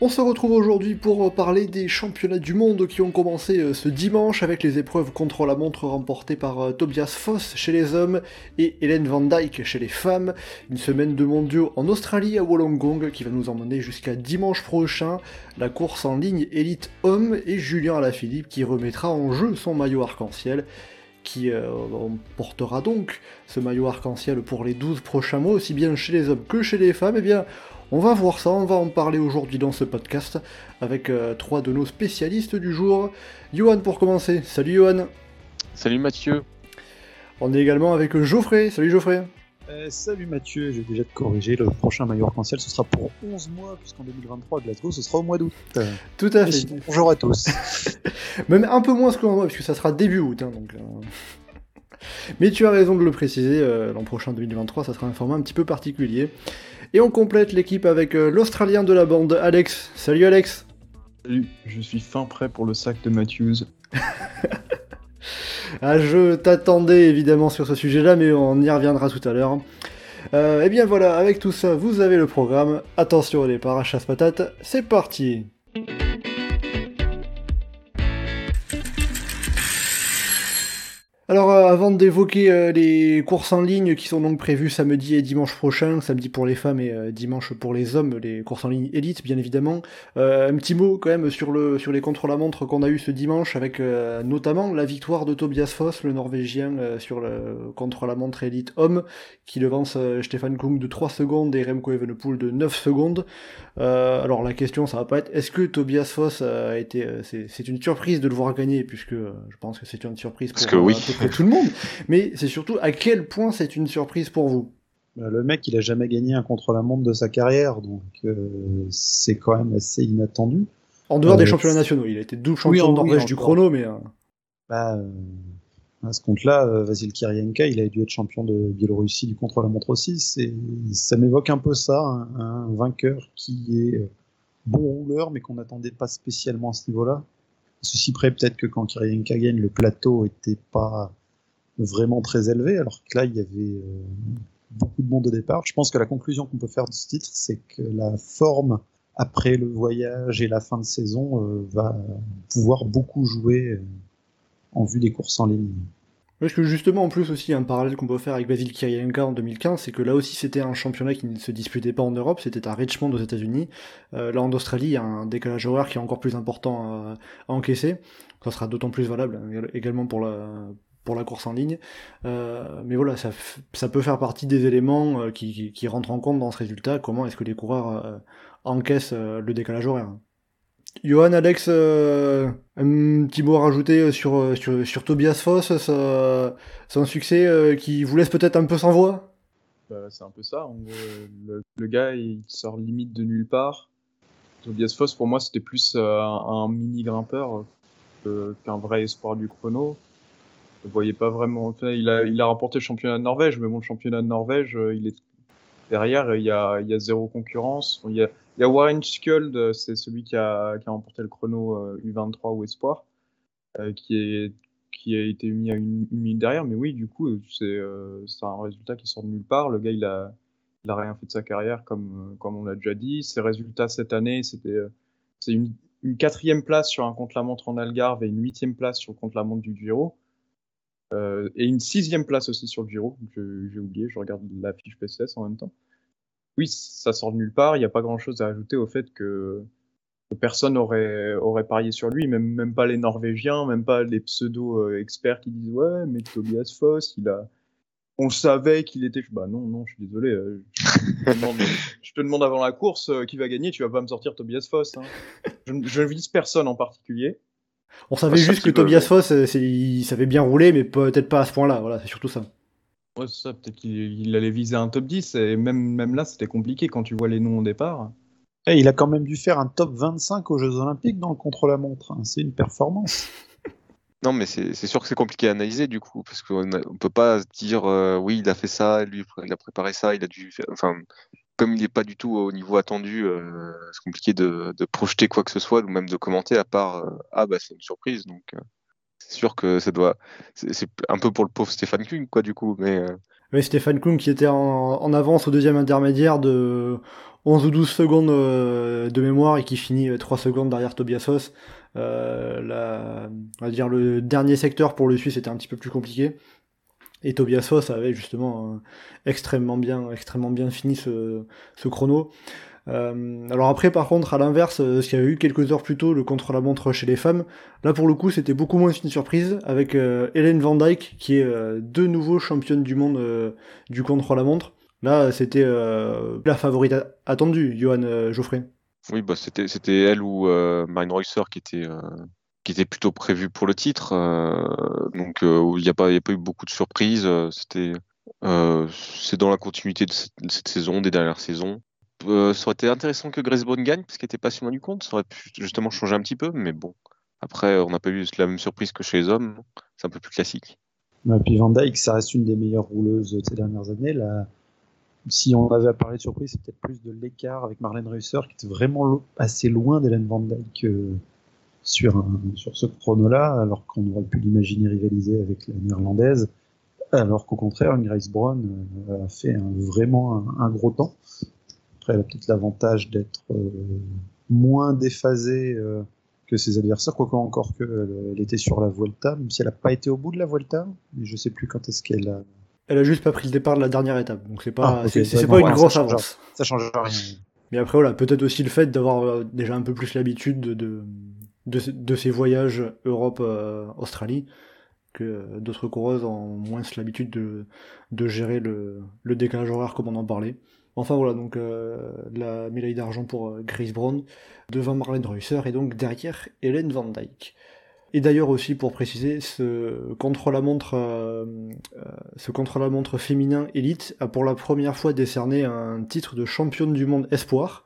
On se retrouve aujourd'hui pour parler des championnats du monde qui ont commencé euh, ce dimanche avec les épreuves contre la montre remportées par euh, Tobias Foss chez les hommes et Hélène Van Dyke chez les femmes. Une semaine de mondiaux en Australie à Wollongong qui va nous emmener jusqu'à dimanche prochain. La course en ligne élite homme et Julien Alaphilippe qui remettra en jeu son maillot arc-en-ciel qui euh, portera donc ce maillot arc-en-ciel pour les 12 prochains mois, aussi bien chez les hommes que chez les femmes, eh bien on va voir ça, on va en parler aujourd'hui dans ce podcast avec euh, trois de nos spécialistes du jour. Johan pour commencer. Salut Johan. Salut Mathieu. On est également avec Geoffrey. Salut Geoffrey. Euh, salut Mathieu, j'ai déjà te corriger, le prochain maillot arc-en-ciel ce sera pour 11 mois, puisqu'en 2023 Glasgow ce sera au mois d'août. Tout à fait. bonjour à tous. Même un peu moins que mois, puisque ça sera début août. Hein, donc, euh. Mais tu as raison de le préciser, l'an prochain 2023 ça sera un format un petit peu particulier. Et on complète l'équipe avec euh, l'Australien de la bande, Alex. Salut Alex. Salut, je suis fin prêt pour le sac de Matthews. ah, je t'attendais évidemment sur ce sujet-là, mais on y reviendra tout à l'heure. et euh, eh bien voilà, avec tout ça, vous avez le programme. Attention au départ, chasse patate, c'est parti. Alors euh, avant d'évoquer euh, les courses en ligne qui sont donc prévues samedi et dimanche prochain, samedi pour les femmes et euh, dimanche pour les hommes, les courses en ligne élite bien évidemment, un petit mot quand même sur, le, sur les contre-la-montre qu'on a eu ce dimanche avec notamment la victoire de Tobias Foss, le norvégien, sur le contre-la-montre élite homme, qui devance Stefan Kung de 3 secondes et Remco Evenepoel de 9 secondes. alors la question ça va pas être est-ce que Tobias Foss a été... c'est une surprise de le voir gagner puisque je pense que c'est une surprise pour... Parce que oui tout le monde, mais c'est surtout à quel point c'est une surprise pour vous? Bah, le mec, il a jamais gagné un contre-la-montre de sa carrière, donc euh, c'est quand même assez inattendu. En dehors des euh, championnats nationaux, il a été double champion de Norvège du chrono, mais. Euh, bah, à ce compte-là, Vasil Kirienka, il a dû être champion de Biélorussie du contre-la-montre aussi. Ça m'évoque un peu ça, un, vainqueur qui est bon rouleur, mais qu'on n'attendait pas spécialement à ce niveau-là. Ceci près, peut-être que quand Kirienka gagne, le plateau était pas vraiment très élevé, alors que là, il y avait euh, beaucoup de monde au départ. Je pense que la conclusion qu'on peut faire de ce titre, c'est que la forme après le voyage et la fin de saison euh, va pouvoir beaucoup jouer euh, en vue des courses en ligne. Parce que justement, en plus aussi, un parallèle qu'on peut faire avec Basil Kirienka en 2015, c'est que là aussi c'était un championnat qui ne se disputait pas en Europe, c'était à Richmond aux États-Unis. là en Australie, il y a un décalage horaire qui est encore plus important à, à encaisser. Ça sera d'autant plus valable hein, également pour la, pour la course en ligne. Euh, mais voilà, ça, ça, peut faire partie des éléments euh, qui, qui, rentrent en compte dans ce résultat. Comment est-ce que les coureurs euh, encaissent le décalage horaire? Johan, Alex, un petit mot à rajouter sur, sur, sur Tobias Foss, un succès qui vous laisse peut-être un peu sans voix? Bah, C'est un peu ça. le, gars, il sort limite de nulle part. Tobias Foss, pour moi, c'était plus un, mini grimpeur qu'un vrai espoir du chrono je voyais pas vraiment. il a, il a remporté le championnat de Norvège, mais bon, le championnat de Norvège, euh, il est derrière, il y a, il y a zéro concurrence. Il y a, il y a Warren Skuld, euh, c'est celui qui a, qui a remporté le chrono U23 euh, ou Espoir, qui est qui a été mis à une, minute derrière. Mais oui, du coup, c'est euh, un résultat qui sort de nulle part. Le gars, il a, il a rien fait de sa carrière, comme, comme on l'a déjà dit. Ses résultats cette année, c'était c'est une, quatrième place sur un contre-la-montre en Algarve et une huitième place sur le contre-la-montre du Giro. Euh, et une sixième place aussi sur le Giro. J'ai oublié, je regarde la fiche PCS en même temps. Oui, ça sort de nulle part. Il n'y a pas grand-chose à ajouter au fait que, personne aurait, aurait parié sur lui, même, même pas les Norvégiens, même pas les pseudo-experts qui disent ouais, mais Tobias Foss, il a, on savait qu'il était. Bah non, non, je suis désolé. Euh, je, te demande, avant la course euh, qui va gagner. Tu vas pas me sortir Tobias Foss. Hein. Je, je ne vise personne en particulier. On savait juste que Tobias Foss, euh, il savait bien rouler, mais peut-être pas à ce point-là. Voilà, c'est surtout ça. Ouais, c'est ça. Peut-être qu'il allait viser un top 10. Et même, même là, c'était compliqué quand tu vois les noms au départ. Et eh, il a quand même dû faire un top 25 aux Jeux Olympiques dans le contre-la-montre. Hein. C'est une performance. Non, mais c'est sûr que c'est compliqué à analyser du coup, parce qu'on ne peut pas se dire euh, oui, il a fait ça, lui, il a préparé ça, il a dû. Enfin, comme il n'est pas du tout au niveau attendu, euh, c'est compliqué de, de, projeter quoi que ce soit, ou même de commenter, à part euh, ah bah c'est une surprise. Donc c'est sûr que ça doit. C'est un peu pour le pauvre Stéphane Kung, quoi, du coup, mais. Oui, Stéphane Kung qui était en, avance au deuxième intermédiaire de 11 ou 12 secondes de mémoire et qui finit 3 secondes derrière Tobias Hoss. Euh, la, on va dire le dernier secteur pour le Suisse était un petit peu plus compliqué. Et Tobias Foss avait justement euh, extrêmement bien, extrêmement bien fini ce chrono. Euh, alors après, par contre, à l'inverse, ce qu'il y avait eu quelques heures plus tôt, le contre-la-montre chez les femmes, là pour le coup, c'était beaucoup moins une surprise avec Hélène Van Dyke, qui est de nouveau championne du monde du contre-la-montre. Là, c'était la favorite attendue, Johan Geoffrey. Oui, bah, c'était, elle ou euh, Marine Reusser qui était, euh, qui était plutôt prévue pour le titre. Euh, donc, il n'y a, pas, a pas eu beaucoup de surprises. C'est dans la continuité de cette, saison, des dernières saisons. Ça aurait été intéressant que Grace Bone gagne, parce qu'elle était pas si loin du compte. Ça aurait pu justement changer un petit peu, mais bon. Après, on n'a pas eu la même surprise que chez les hommes. C'est un peu plus classique. Et puis Van Dyke, ça reste une des meilleures rouleuses de ces dernières années. Là, si on avait à parler de surprise, c'est peut-être plus de l'écart avec Marlène Reusser qui était vraiment assez loin d'Hélène Van Dyke euh, sur, sur ce chrono-là, alors qu'on aurait pu l'imaginer rivaliser avec la néerlandaise, alors qu'au contraire, Grace Brown euh, a fait vraiment un, gros temps. Après, elle a peut-être l'avantage d'être euh, moins déphasée que ses adversaires, quoique encore qu'elle était sur la Vuelta, même si elle n'a pas été au bout de la Vuelta, mais je sais plus quand est-ce qu'elle a elle a juste pas pris le départ de la dernière étape, donc c'est pas, ah, c'est, pas une grosse avance. Ça change rien. Mais après voilà, peut-être aussi le fait d'avoir euh, déjà un peu plus l'habitude de, de, de, ces voyages Europe-Australie, euh, que d'autres coureuses ont moins l'habitude de, de gérer le, le décalage horaire comme on en parlait. Enfin voilà, donc euh, la médaille d'argent pour Grace Brown, devant Marlène Reusser et donc derrière Hélène Van Dyke. Et d'ailleurs aussi pour préciser, ce contre-la-montre, euh, euh, ce contre-la-montre féminin élite a pour la première fois décerné un titre de championne du monde espoir.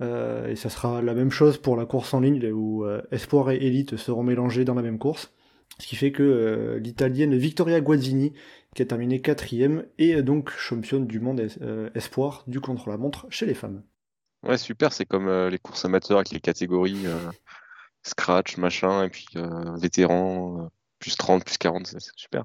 Euh, et ça sera la même chose pour la course en ligne où espoir et élite seront mélangés dans la même course. Ce qui fait que l'italienne Victoria Guazzini, qui a terminé quatrième, est donc championne du monde espoir du contre-la-montre chez les femmes. Ouais, super, c'est comme les courses amateurs avec les catégories scratch, machin, et puis euh, vétéran, euh, plus 30, plus 40, c'est super.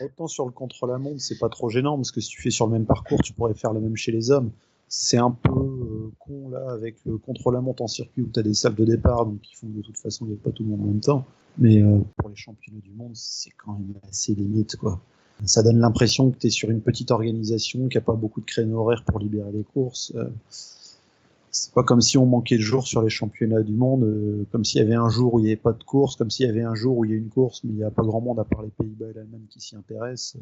Autant sur le contre-la-montre, c'est pas trop gênant, parce que si tu fais sur le même parcours, tu pourrais faire le même chez les hommes. C'est un peu euh, con là avec le contre-la-montre en circuit où tu as des salles de départ, donc qui font de toute façon il n'y a pas tout le monde en même temps. Mais pour les championnats du monde, c'est quand même assez limite quoi. Ça donne l'impression que tu sur une petite organisation, qui a pas beaucoup de créneaux horaires pour libérer les courses c'est pas comme si on manquait de jours sur les championnats du monde, euh, comme s'il y avait un jour où il n'y avait pas de course, comme s'il y avait un jour où il y a une course, mais il n'y a pas grand monde à part les Pays-Bas et l'Allemagne qui s'y intéressent.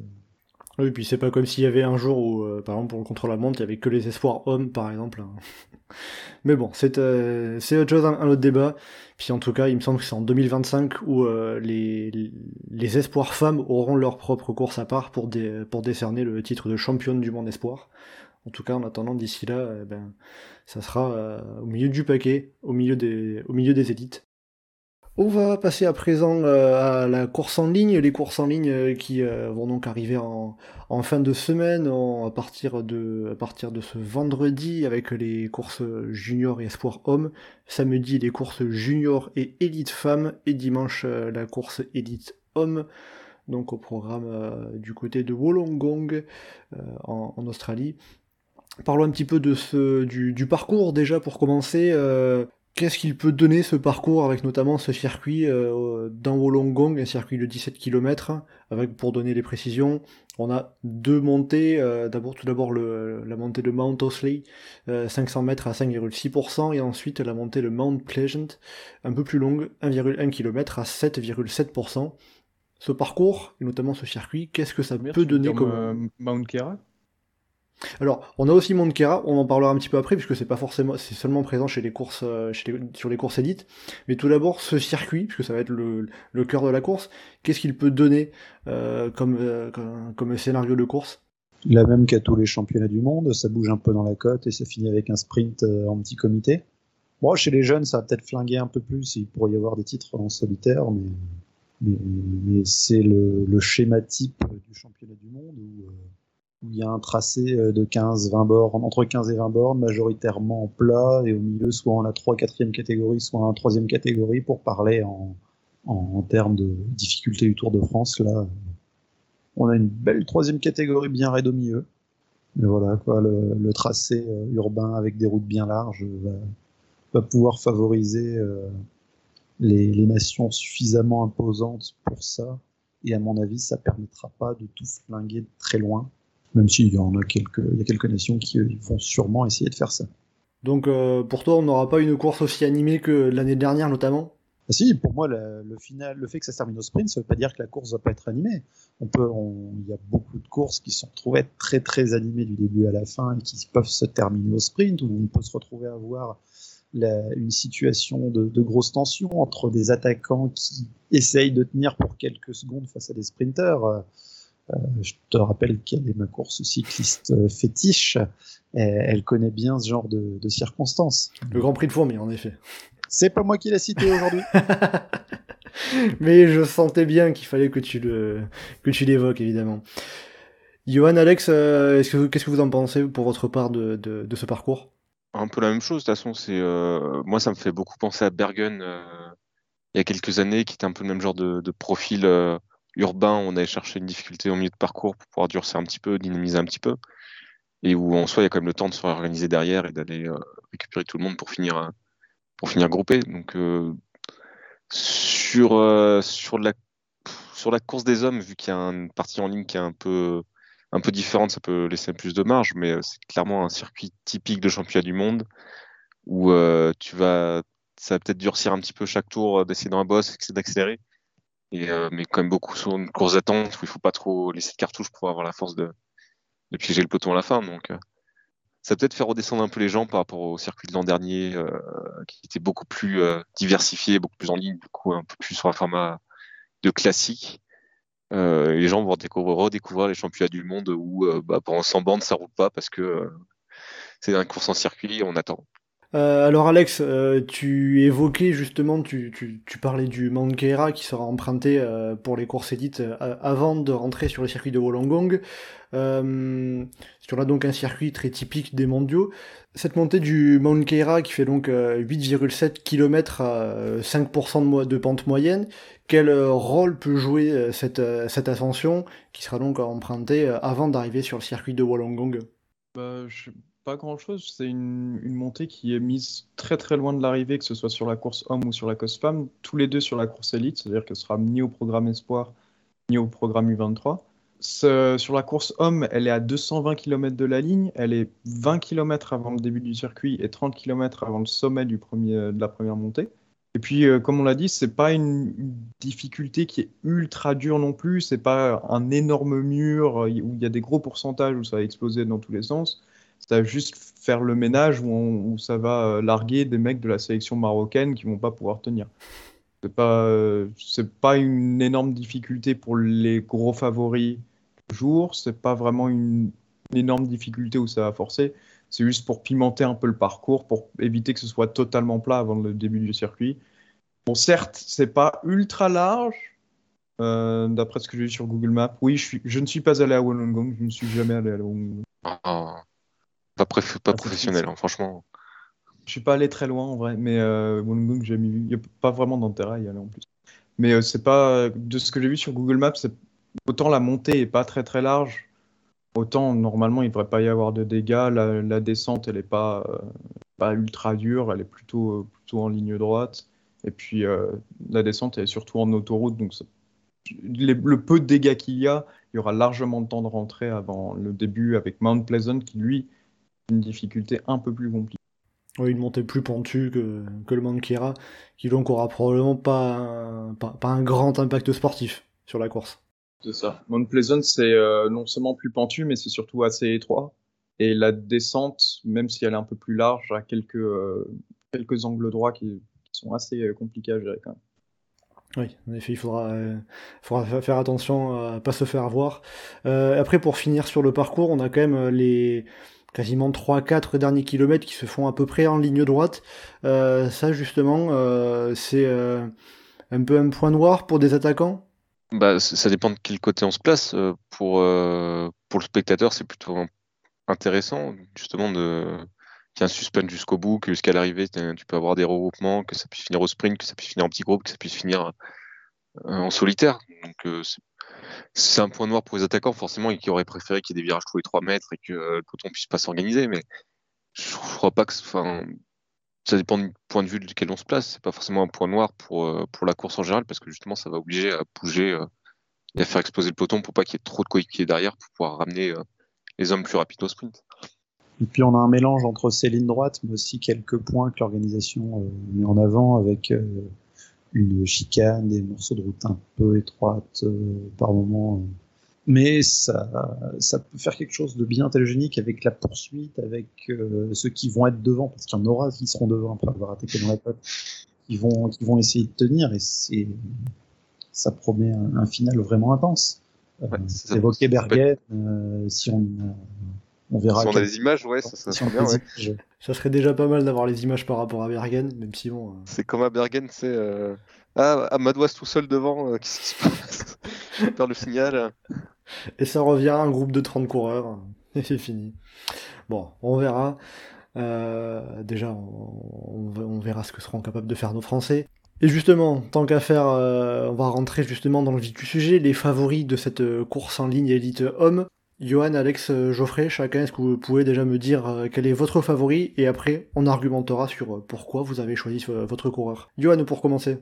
Euh. Oui, puis c'est pas comme s'il y avait un jour où, euh, par exemple, pour le contre-la-montre, il y avait que les espoirs hommes, par exemple. Hein. mais bon, c'est autre chose, un, autre débat. Puis en tout cas, il me semble que c'est en 2025 où les, les espoirs femmes auront leur propre course à part pour, pour décerner le titre de championne du monde espoir. En tout cas, en attendant, d'ici là, eh ben, ça sera euh, au milieu du paquet, au milieu des, au milieu des élites. On va passer à présent euh, à la course en ligne, les courses en ligne euh, qui vont donc arriver en, fin de semaine, à, partir de, ce vendredi avec les courses junior et espoir homme, samedi les courses junior et élite femmes, et dimanche la course élite homme donc au programme du côté de Wollongong en, Australie. Parlons un petit peu de ce, du, parcours déjà pour commencer. Euh, qu'est-ce qu'il peut donner ce parcours avec notamment ce circuit euh, dans Wollongong, un circuit de 17 km, avec pour donner les précisions, on a deux montées. Euh, d'abord, tout d'abord la montée de Mount Osley, 500 mètres à 5,6%, et ensuite la montée de Mount Pleasant, un peu plus longue, 1,1 km à 7,7%. Ce parcours, et notamment ce circuit, qu'est-ce que ça peut donner comme Mount Kera alors, on a aussi Monkera, on en parlera un petit peu après, puisque c'est pas forcément, c'est seulement présent chez les courses, euh, sur les courses élites. Mais tout d'abord, ce circuit, puisque ça va être le, cœur de la course, qu'est-ce qu'il peut donner euh, comme, euh, comme, scénario de course? La même qu'à tous les championnats du monde, ça bouge un peu dans la côte et ça finit avec un sprint en petit comité. Bon, chez les jeunes, ça va peut-être flinguer un peu plus, il pourrait y avoir des titres en solitaire, mais c'est le, schéma type du championnat du monde il y a un tracé de 15-20 bornes, entre 15 et 20 bornes, majoritairement en plat, et au milieu, soit en la 3 4 catégorie, soit en 3 catégorie, pour parler en, en, termes de difficulté du Tour de France. Là, on a une belle troisième catégorie bien raide au milieu. Mais voilà, quoi, le, tracé euh, urbain avec des routes bien larges va, pouvoir favoriser euh, les, nations suffisamment imposantes pour ça. Et à mon avis, ça permettra pas de tout flinguer de très loin, même s'il y en a quelques, il y a quelques nations qui vont sûrement essayer de faire ça. Donc euh, pour toi, on n'aura pas une course aussi animée que l'année dernière notamment? Ah, si, pour moi, le, final, le fait que ça se termine au sprint, ça veut pas dire que la course va pas être animée. On peut, il y a beaucoup de courses qui sont retrouvées très très animées du début à la fin et qui peuvent se terminer au sprint, où on peut se retrouver à avoir une situation de, de, grosse tension entre des attaquants qui essayent de tenir pour quelques secondes face à des sprinteurs. Euh, je te rappelle qu'elle est ma course cycliste euh, fétiche. Elle, connaît bien ce genre de, de circonstances. Le Grand Prix de Fourmi, en effet. C'est pas moi qui l'ai cité aujourd'hui. Mais je sentais bien qu'il fallait que tu le que tu l'évoques évidemment. Johan, Alex, euh, est-ce que qu'est-ce que vous en pensez pour votre part de, de, ce parcours? Un peu la même chose. De toute façon, c'est euh, moi ça me fait beaucoup penser à Bergen euh, il y a quelques années, qui était un peu le même genre de, de profil urbain. On allait chercher une difficulté au milieu de parcours pour pouvoir durcir un petit peu, dynamiser un petit peu, et où en soi il y a quand même le temps de se réorganiser derrière et d'aller récupérer tout le monde pour finir pour finir groupé. Donc euh, sur euh, la course des hommes, vu qu'il y a une partie en ligne qui est un peu un différente, ça peut laisser plus de marge, mais euh, c'est clairement un circuit typique de championnat du monde où tu vas ça va peut-être durcir un petit peu chaque tour d'essayer dans la bosse, d'accélérer. Et, mais quand même beaucoup sur une course d'attente où il faut pas trop laisser de cartouche pour avoir la force de, piéger le peloton à la fin. Donc, ça peut-être faire redescendre un peu les gens par rapport au circuit de l'an dernier, euh, qui était beaucoup plus euh, diversifié, beaucoup plus en ligne, du coup un peu plus sur un format de classique. Euh, les gens vont redécouvrir les championnats du monde où bah, pendant 100 bandes ça roule pas parce que c'est une course en circuit, on attend. Euh, alors Alex, euh, tu évoquais justement, tu, parlais du Mount Keira qui sera emprunté euh, pour les courses élites avant de rentrer sur le circuit de Wollongong. sur là donc un circuit très typique des mondiaux. Cette montée du Mount Keira qui fait donc 8,7 km à 5% de, pente moyenne, quel rôle peut jouer cette, ascension qui sera donc empruntée avant d'arriver sur le circuit de Wollongong? Bah, pas grand-chose. C'est une, montée qui est mise très très loin de l'arrivée, que ce soit sur la course homme ou sur la course femme, tous les deux sur la course élite, c'est-à-dire qu'elle sera ni au programme espoir ni au programme U23. sur la course homme, elle est à 220 km de la ligne, elle est 20 km avant le début du circuit et 30 km avant le sommet du premier, de la première montée. Et puis, euh, comme on l'a dit, c'est pas une, difficulté qui est ultra dure non plus. C'est pas un énorme mur euh, où il y a des gros pourcentages où ça va exploser dans tous les sens va juste faire le ménage où, ça va euh, larguer des mecs de la sélection marocaine qui vont pas pouvoir tenir. C'est pas, euh, pas une énorme difficulté pour les gros favoris du jour. C'est pas vraiment une, énorme difficulté où ça va forcer. C'est juste pour pimenter un peu le parcours, pour éviter que ce soit totalement plat avant le début du circuit. Bon, certes, c'est pas ultra large, euh, d'après ce que j'ai vu sur Google Maps. Oui, je, suis, je ne suis pas allé à Wollongong, je ne suis jamais allé à Wollongong. Ah. Pas, pas professionnel, hein, franchement. Je suis pas allé très loin en vrai, mais euh, Wollongong, j'ai mis. Il n'y a pas vraiment d'intérêt à y aller en plus. Mais euh, c'est pas. De ce que j'ai vu sur Google Maps, c'est autant la montée est pas très très large, autant normalement il devrait pas y avoir de dégâts. La, descente, elle est pas, euh, pas ultra dure, elle est plutôt, euh, plutôt en ligne droite. Et puis la descente, elle est surtout en autoroute, donc le peu de dégâts qu'il y a, il y aura largement de temps de rentrer avant le début avec Mount Pleasant qui lui une difficulté un peu plus compliquée. Oui, une montée plus pentue que, que le Mankiera, qui donc aura probablement pas un, pas, un grand impact sportif sur la course. C'est ça. Mount Pleasant, c'est euh, non seulement plus pentu, mais c'est surtout assez étroit. Et la descente, même si elle est un peu plus large, a quelques, euh, quelques angles droits qui, sont assez euh, compliqués à gérer quand même. Oui, en effet, il faudra, faudra faire attention à pas se faire avoir. après, pour finir sur le parcours, on a quand même les, quasiment 3-4 derniers kilomètres qui se font à peu près en ligne droite. Euh, ça justement, euh, c'est euh, un peu un point noir pour des attaquants? Bah, ça dépend de quel côté on se place. Pour, pour le spectateur, c'est plutôt intéressant, justement, de qu'il y un suspense jusqu'au bout, que jusqu'à l'arrivée, tu peux avoir des regroupements, que ça puisse finir au sprint, que ça puisse finir en petit groupe, que ça puisse finir en solitaire. Donc, c'est un point noir pour les attaquants, forcément, et qui auraient préféré qu'il y ait des virages tous les 3 mètres et que le peloton puisse pas s'organiser. Mais je crois pas que. Ça dépend du point de vue duquel on se place. C'est pas forcément un point noir pour, euh, la course en général, parce que justement, ça va obliger à bouger euh, et à faire exploser le peloton pour pas qu'il y ait trop de coéquipiers derrière pour pouvoir ramener euh, les hommes plus rapides au sprint. Et puis on a un mélange entre ces lignes droites, mais aussi quelques points que l'organisation met en avant avec une chicane, des morceaux de route un peu étroites par moment mais ça, ça peut faire quelque chose de bien télégénique avec la poursuite, avec euh, ceux qui vont être devant, parce qu'il y en aura qui seront devant après avoir attaqué dans la pote, qui vont, qui vont essayer de tenir, et c'est, ça promet un, final vraiment intense. Euh, ouais, évoqué Bergen, euh, si on, on verra. Si on a des images, ouais, ça, ça, serait bien, ouais. ça serait déjà pas mal d'avoir les images par rapport à Bergen, même si bon. C'est comme à Bergen, c'est. Ah, Amadouas tout seul devant, qu'est-ce qui se passe? Je perds le signal. Et ça revient à un groupe de 30 coureurs. Et c'est fini. Bon, on verra. Euh, déjà, on, verra ce que seront capables de faire nos Français. Et justement, tant qu'à faire, euh, on va rentrer justement dans le vif du sujet, les favoris de cette euh, course en ligne élite homme. Johan, Alex, Geoffrey, chacun, est-ce que vous pouvez déjà me dire quel est votre favori? Et après, on argumentera sur pourquoi vous avez choisi votre coureur. Johan, pour commencer.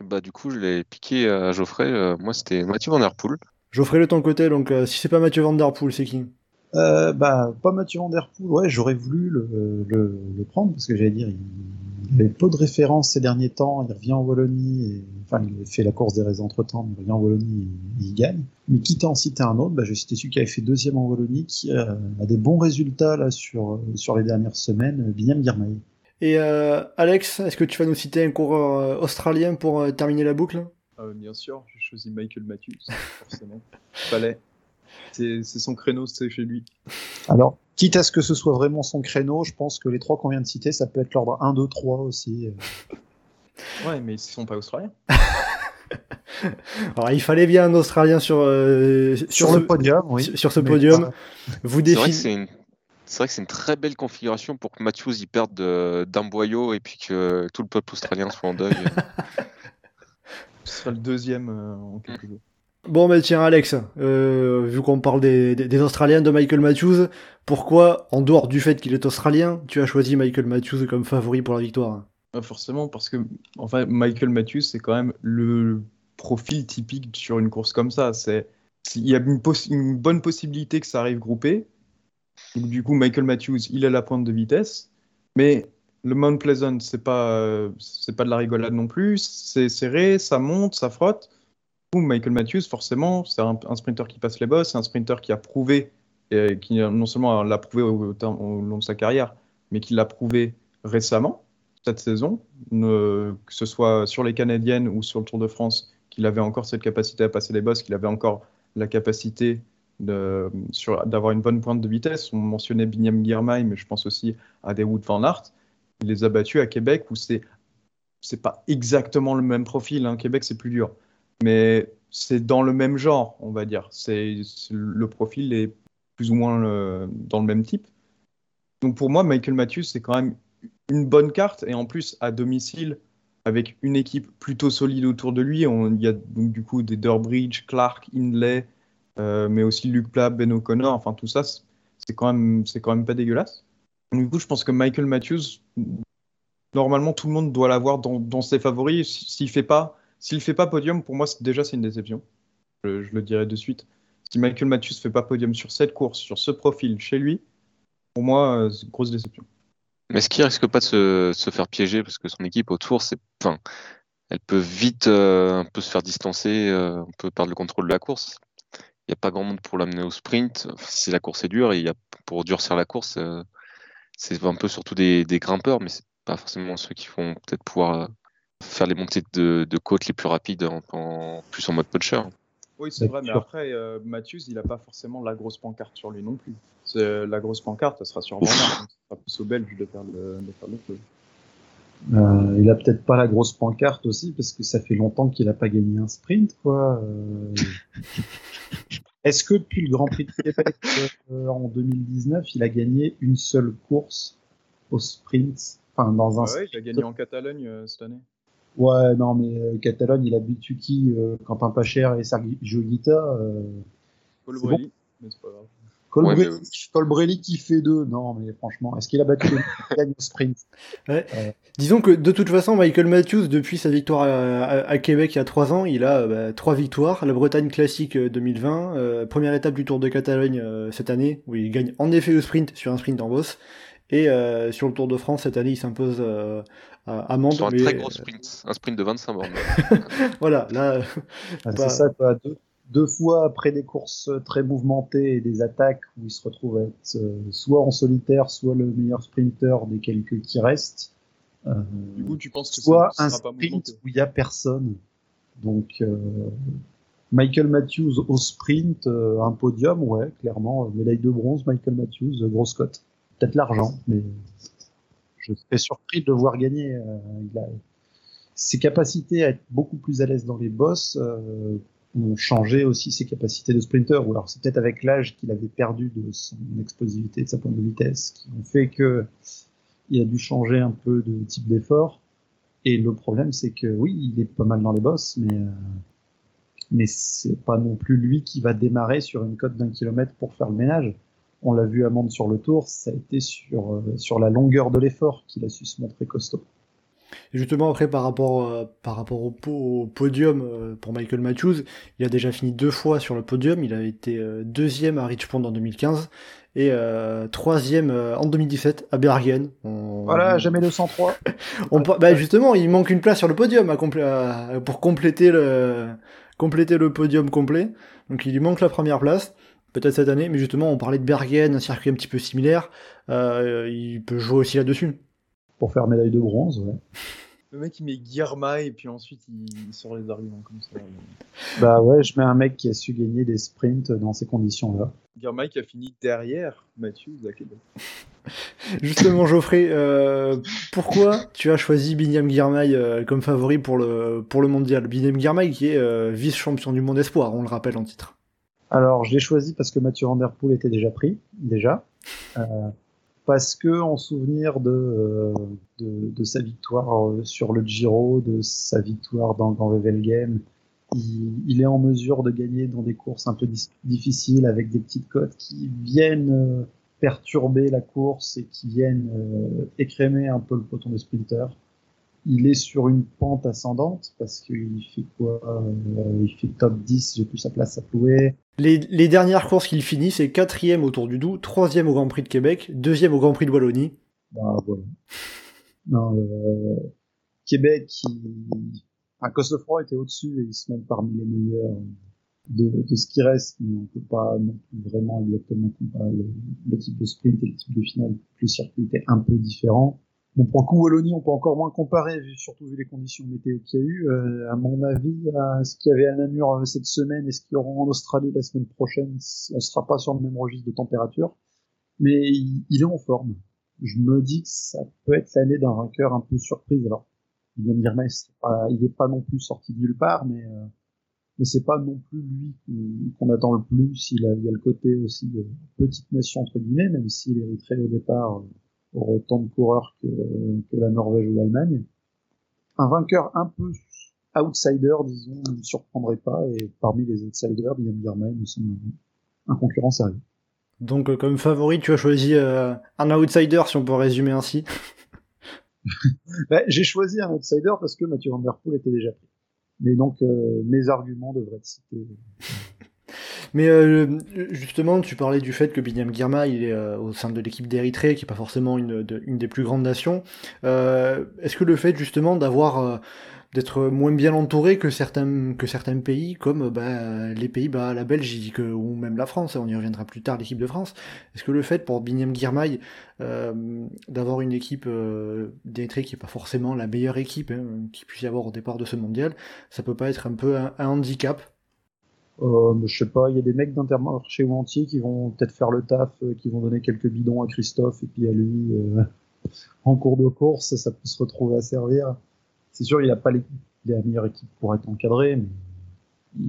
Bah du coup, je l'ai piqué à Geoffrey. moi, c'était Mathieu Van Der Poel. J'offrais le ton côté, donc euh, si c'est pas Mathieu Van Der Poel, c'est qui? Euh, bah, pas Mathieu Van Der Poel. Ouais, j'aurais voulu le, le, le, prendre parce que j'allais dire, il, avait peu de références ces derniers temps. Il revient en Wallonie, et, enfin, il fait la course des raisons entre temps, mais il revient en Wallonie et il gagne. Mais quitte à en citer un autre, bah, je vais citer celui qui avait fait deuxième en Wallonie, qui euh, a des bons résultats là sur, sur les dernières semaines, Binyam Girmay. Et euh, Alex, est-ce que tu vas nous citer un coureur australien pour terminer la boucle? Ah, bien sûr, j'ai choisi Michael Matthews, forcément. Fallait. C'est son créneau, c'est chez lui. Alors, quitte à ce que ce soit vraiment son créneau, je pense que les trois qu'on vient de citer, ça peut être l'ordre 1, 2, 3 aussi. Ouais, mais ils sont pas australiens. Alors, il fallait bien un Australien sur, euh, sur, le podium, oui. Sur, ce podium. Vous définissez. C'est une... vrai que c'est une très belle configuration pour que Matthews y perde d'un boyau et puis que tout le peuple australien soit en deuil. Ce sera le deuxième euh, en quelques jours. Bon, mais tiens, Alex, euh, vu qu'on parle des, Australiens de Michael Matthews, pourquoi, en dehors du fait qu'il est australien, tu as choisi Michael Matthews comme favori pour la victoire? Forcément, parce que enfin, Michael Matthews, c'est quand même le profil typique sur une course comme ça. C'est il y a une, bonne possibilité que ça arrive groupé. Du coup, Michael Matthews, il a la pointe de vitesse, mais le Mount Pleasant, c'est pas, c'est pas de la rigolade non plus. C'est serré, ça monte, ça frotte. Michael Matthews, forcément, c'est un, sprinter qui passe les bosses, c'est un sprinter qui a prouvé, et qui non seulement l'a prouvé au, long de sa carrière, mais qui l'a prouvé récemment, cette saison, que ce soit sur les Canadiennes ou sur le Tour de France, qu'il avait encore cette capacité à passer les bosses, qu'il avait encore la capacité d'avoir une bonne pointe de vitesse. On mentionnait Binyam Girmay, mais je pense aussi à des Wood Van Aert il les a battus à Québec où c'est c'est pas exactement le même profil. Hein. Québec, c'est plus dur. Mais c'est dans le même genre, on va dire. C'est, le profil est plus ou moins dans le même type. Donc pour moi, Michael Matthews, c'est quand même une bonne carte. Et en plus, à domicile, avec une équipe plutôt solide autour de lui, il y a donc du coup des Durbridge, Clark, Hindley, euh, mais aussi Luke Platt, Ben O'Connor. Enfin, tout ça, c'est quand, même, c'est quand même pas dégueulasse. Du coup, je pense que Michael Matthews, normalement, tout le monde doit l'avoir dans, ses favoris. S'il fait pas, s'il fait pas podium, pour moi, déjà, c'est une déception. Je, le dirai de suite. Si Michael Matthews fait pas podium sur cette course, sur ce profil, chez lui, pour moi, euh, c'est une grosse déception. Mais est-ce qu'il risque pas de se, faire piéger parce que son équipe autour, c'est, enfin, elle peut vite euh, un peu se faire distancer, euh, on peut perdre le contrôle de la course. Il n'y a pas grand monde pour l'amener au sprint. Si la course est dure, il pour durcir la course, c'est un peu surtout des, grimpeurs, mais c'est pas forcément ceux qui vont peut-être pouvoir faire les montées de, côte les plus rapides en, plus en mode puncher. Oui, c'est vrai, mais après, euh, Matthews, il n'a pas forcément la grosse pancarte sur lui non plus. La grosse pancarte, elle sera sur Van ça sera plus au Belge de faire le, de faire le Euh, il a peut-être pas la grosse pancarte aussi parce que ça fait longtemps qu'il a pas gagné un sprint quoi. Euh... Est-ce que depuis le Grand Prix de Québec euh, en 2019, il a gagné une seule course au sprint, enfin dans un. Ah ouais, il a gagné en Catalogne euh, cette année. Ouais, non mais euh, Catalogne, il a battu qui euh, Quentin Pacher et Sergio Guita. Euh... Colbrelli, bon. mais c'est pas grave. Colbrelli, ouais, mais... Qui fait deux. Non, mais franchement, est-ce qu'il a battu le gagne au sprint? Ouais. euh... Disons que de toute façon, Michael Matthews, depuis sa victoire à, à, à Québec il y a trois ans, il a bah, trois victoires. La Bretagne Classique 2020, euh, première étape du Tour de Catalogne euh, cette année, où il gagne en effet le sprint sur un sprint en boss. Et euh, sur le Tour de France, cette année, il s'impose euh, à, à Mende. Sur un mais... très gros sprint, un sprint de 25 bornes. voilà, là. Ah, bah... C'est ça, quoi. Deux, deux, fois après des courses très mouvementées et des attaques où il se retrouve à être euh, soit en solitaire, soit le meilleur sprinter des quelques qui restent. Euh, du coup, tu penses que soit ça, un sprint où il y a personne. Donc, euh, Michael Matthews au sprint, euh, un podium, ouais, clairement, médaille de bronze, Michael Matthews, grosse cote. Peut-être l'argent, mais je serais surpris de le voir gagner. Euh. Ses capacités à être beaucoup plus à l'aise dans les bosses euh, ont changé aussi ses capacités de sprinter. Ou alors c'est peut-être avec l'âge qu'il avait perdu de son explosivité, de sa pointe de vitesse, qui ont fait que il a dû changer un peu de type d'effort. Et le problème, c'est que oui, il est pas mal dans les bosses, mais euh, mais c'est pas non plus lui qui va démarrer sur une cote d'un kilomètre pour faire le ménage. On l'a vu à Mende sur le tour, ça a été sur euh, sur la longueur de l'effort qu'il a su se montrer costaud. Et justement après par rapport euh, par rapport au, au podium euh, pour Michael Matthews, il a déjà fini deux fois sur le podium. Il a été euh, deuxième à Richmond en 2015 et troisième en 2017 à Bergen. On... Voilà, jamais le 103. On... bah justement, il manque une place sur le podium à compl à... pour compléter le compléter le podium complet. Donc il lui manque la première place. Peut-être cette année, mais justement, on parlait de Bergen, un circuit un petit peu similaire. Euh, il peut jouer aussi là-dessus pour faire médaille de bronze. Ouais. Le mec il met Guirma et puis ensuite il sort les arguments comme ça. Bah ouais, je mets un mec qui a su gagner des sprints dans ces conditions-là. Guirma qui a fini derrière Mathieu. Justement Geoffrey, euh, pourquoi tu as choisi Binyam Girmay euh, comme favori pour le, pour le mondial? Binyam Girmay qui est euh, vice-champion du monde espoir, on le rappelle en titre. Alors je l'ai choisi parce que Mathieu Van Der Poel était déjà pris, déjà. Euh, parce que en souvenir de, de, de, sa victoire sur le Giro, de sa victoire dans le Grand Revel Game, il, il, est en mesure de gagner dans des courses un peu difficiles avec des petites cotes qui viennent perturber la course et qui viennent euh, écrémer un peu le peloton de sprinter. Il est sur une pente ascendante parce qu'il fait quoi euh, Il fait top 10, j'ai plus sa place à clouer. Les, les, dernières courses qu'il finit, c'est quatrième au Tour du Doubs, troisième au Grand Prix de Québec, deuxième au Grand Prix de Wallonie. Bah voilà. Non, le... Québec, il... enfin, était au-dessus et ils montent parmi les meilleurs de, de ce qui reste, mais on peut pas vraiment exactement comparer le, le, type de sprint et le type de finale. Le circuit était un peu différent. Bon, pour le coup, Wallonie, on peut encore moins comparer, surtout vu les conditions météo qu'il y a eu. Euh, à mon avis, à ce qu'il y avait à Namur cette semaine et ce qu'il y aura en Australie la semaine prochaine, on sera pas sur le même registre de température. Mais il, est en forme. Je me dis que ça peut être l'année d'un vainqueur un peu surprise. Alors, il vient de dire, il est pas non plus sorti de nulle part, mais euh, mais c'est pas non plus lui qu'on attend le plus. Il, a, y a le côté aussi de petite nation entre guillemets, même s'il hériterait au départ pour autant de coureurs que, que la Norvège ou l'Allemagne. Un vainqueur un peu outsider, disons, ne me surprendrait pas, et parmi les outsiders, William Girmay me semble un concurrent sérieux. Donc, euh, comme favori, tu as choisi euh, un outsider, si on peut résumer ainsi. bah, J'ai choisi un outsider parce que Mathieu Van Der Poel était déjà pris. Mais donc, euh, mes arguments devraient être cités. Mais euh, justement, tu parlais du fait que Binyam Girma, est euh, au sein de l'équipe d'Érythrée, qui est pas forcément une, une des plus grandes nations. Euh, Est-ce que le fait justement d'avoir euh, d'être moins bien entouré que certains que certains pays, comme bah, les pays, bah, la Belgique ou même la France, on y reviendra plus tard, l'équipe de France. Est-ce que le fait pour Binyam Girmay d'avoir une équipe d'Érythrée qui est pas forcément la meilleure équipe hein, qui puisse y avoir au départ de ce mondial, ça peut pas être un peu un handicap euh, je sais pas, il y a des mecs d'Intermarché ou entier qui vont peut-être faire le taf, euh, qui vont donner quelques bidons à Christophe et puis à lui. Euh, en cours de course, ça peut se retrouver à servir. C'est sûr, il n'a pas la meilleure équipe pour être encadré, mais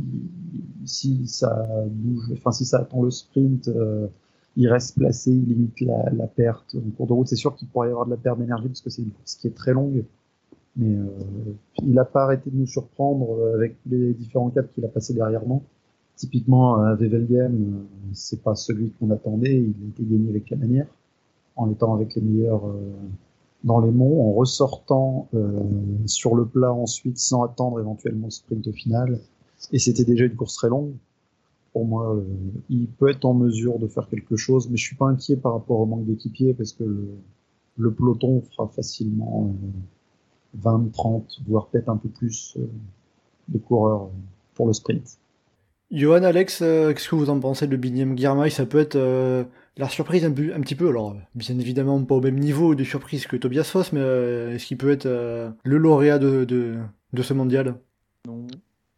si ça bouge, enfin si ça attend le sprint, euh, il reste placé, il limite la, la perte en cours de route. C'est sûr qu'il pourrait y avoir de la perte d'énergie parce que c'est une course qui est très longue, mais il n'a pas arrêté de nous surprendre avec les différents caps qu'il a passé derrière nous. Typiquement, à Vevelgem, euh, c'est pas celui qu'on attendait, il a été gagné avec la manière, en étant avec les meilleurs euh, dans les monts, en ressortant euh, sur le plat ensuite sans attendre éventuellement le sprint final. Et c'était déjà une course très longue. Pour moi, euh, il peut être en mesure de faire quelque chose, mais je suis pas inquiet par rapport au manque d'équipiers parce que le, peloton fera facilement 20, 30, voire peut-être un peu plus de coureurs pour le sprint. Johan, Alex, qu'est-ce que vous en pensez de Biniam Girmay Ça peut être la surprise un, peu, un petit peu, alors bien évidemment pas au même niveau de surprise que Tobias Foss, mais euh, est-ce qu'il peut être euh, le lauréat de, de, de, ce mondial? Non.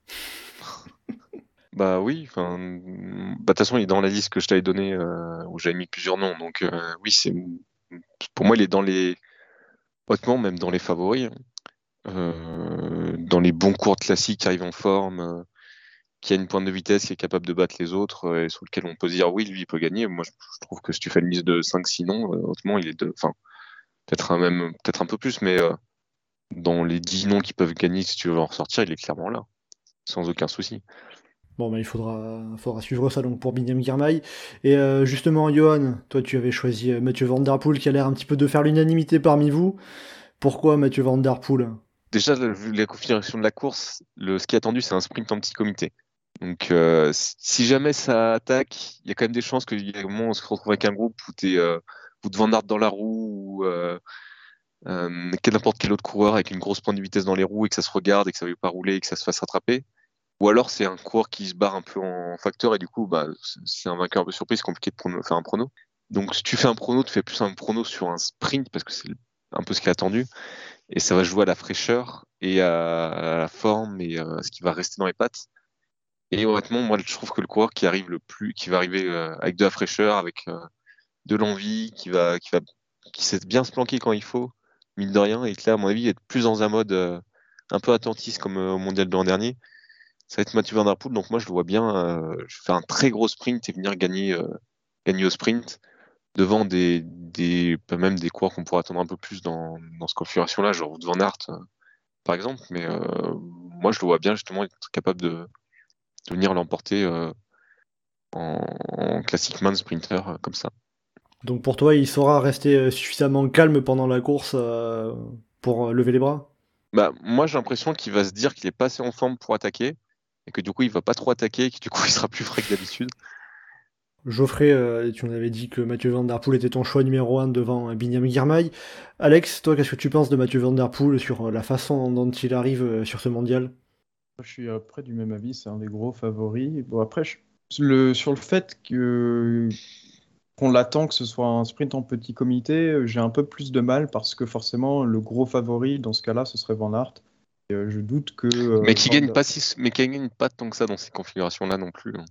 bah oui, enfin, bah, de toute façon il est dans la liste que je t'avais donnée euh, où j'avais mis plusieurs noms, donc oui c'est, pour moi il est dans les, hautement même dans les favoris, hein. dans les bons cours classiques qui arrivent en forme qui a une pointe de vitesse, qui est capable de battre les autres euh, et sur lequel on peut se dire oui, lui, il peut gagner. Moi, je, trouve que si tu fais une liste de 5-6 noms, euh, autrement, il est de. Enfin, peut-être un, même, peut-être un peu plus, mais euh, dans les 10 noms qui peuvent gagner, si tu veux en ressortir, il est clairement là, sans aucun souci. Bon, bah, il faudra, faudra suivre ça donc pour Binyam Girmay. Et justement, Johan, toi, tu avais choisi Mathieu Van Der Poel qui a l'air un petit peu de faire l'unanimité parmi vous. Pourquoi Mathieu Van Der Poel? Déjà, vu la configuration de la course, le, ce qui est attendu, c'est un sprint en petit comité. Donc, euh, si jamais ça attaque, il y a quand même des chances qu'il y moment on se retrouve avec un groupe où tu es euh, devant Nart dans la roue ou euh, euh, n'importe quel autre coureur avec une grosse pointe de vitesse dans les roues et que ça se regarde et que ça ne veut pas rouler et que ça se fasse rattraper. Ou alors c'est un coureur qui se barre un peu en facteur et du coup, bah, c'est un vainqueur un peu surprise, c'est compliqué de faire un prono. Donc, si tu fais un prono, tu fais plus un prono sur un sprint parce que c'est un peu ce qui est attendu. Et ça va jouer à la fraîcheur et à, la forme et à ce qui va rester dans les pattes. Et honnêtement, moi, je trouve que le coureur qui arrive le plus, qui va arriver euh, avec de la fraîcheur, avec euh, de l'envie, qui va, qui va, qui sait bien se planquer quand il faut, mine de rien, et qui là, à mon avis, être plus dans un mode euh, un peu attentiste comme au mondial de l'an dernier. Ça va être Mathieu Van Der Poel, donc moi, je le vois bien je faire un très gros sprint et venir gagner, gagner au sprint devant des, des, même des coureurs qu'on pourrait attendre un peu plus dans, dans cette configuration-là, genre Van Aert, par exemple. Mais moi, je le vois bien justement être capable de de venir l'emporter euh, en, classique man sprinter euh, comme ça. Donc pour toi, il saura rester euh, suffisamment calme pendant la course pour lever les bras? Bah, Moi, j'ai l'impression qu'il va se dire qu'il est pas assez en forme pour attaquer et que du coup, il va pas trop attaquer et que du coup, il sera plus frais que d'habitude. Geoffrey, tu nous avais dit que Mathieu Van Der Poel était ton choix numéro 1 devant Binyam Girmay. Alex, toi, qu'est-ce que tu penses de Mathieu Van Der Poel sur la façon dont il arrive sur ce mondial? Je suis près du même avis, c'est un des gros favoris. Bon, après, le, sur le fait que qu'on l'attend que ce soit un sprint en petit comité, j'ai un peu plus de mal parce que forcément, le gros favori dans ce cas-là, ce serait Van Aert. Et, euh, je doute que. Euh, mais qui gagne pas si, mais qui gagne pas tant que ça dans ces configurations-là non plus. Hein.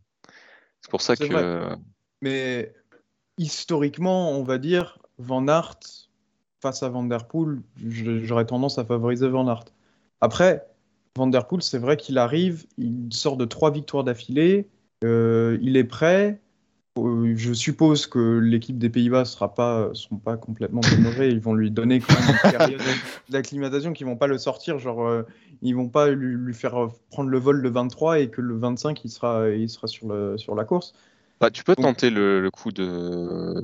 C'est pour ça que. Mais historiquement, on va dire Van Aert face à Van Der Poel, j'aurais tendance à favoriser Van Aert. Après, Van Der Poel, c'est vrai qu'il arrive, il sort de trois victoires d'affilée, euh, il est prêt. Euh, je suppose que l'équipe des Pays-Bas ne sera pas, sont pas complètement demeurés. Ils vont lui donner quand même une période d'acclimatation qui vont pas le sortir. Genre, euh, ils vont pas lui, faire prendre le vol le 23 et que le 25 il sera, il sera sur, le, sur la course. Bah, tu peux tenter le, coup de,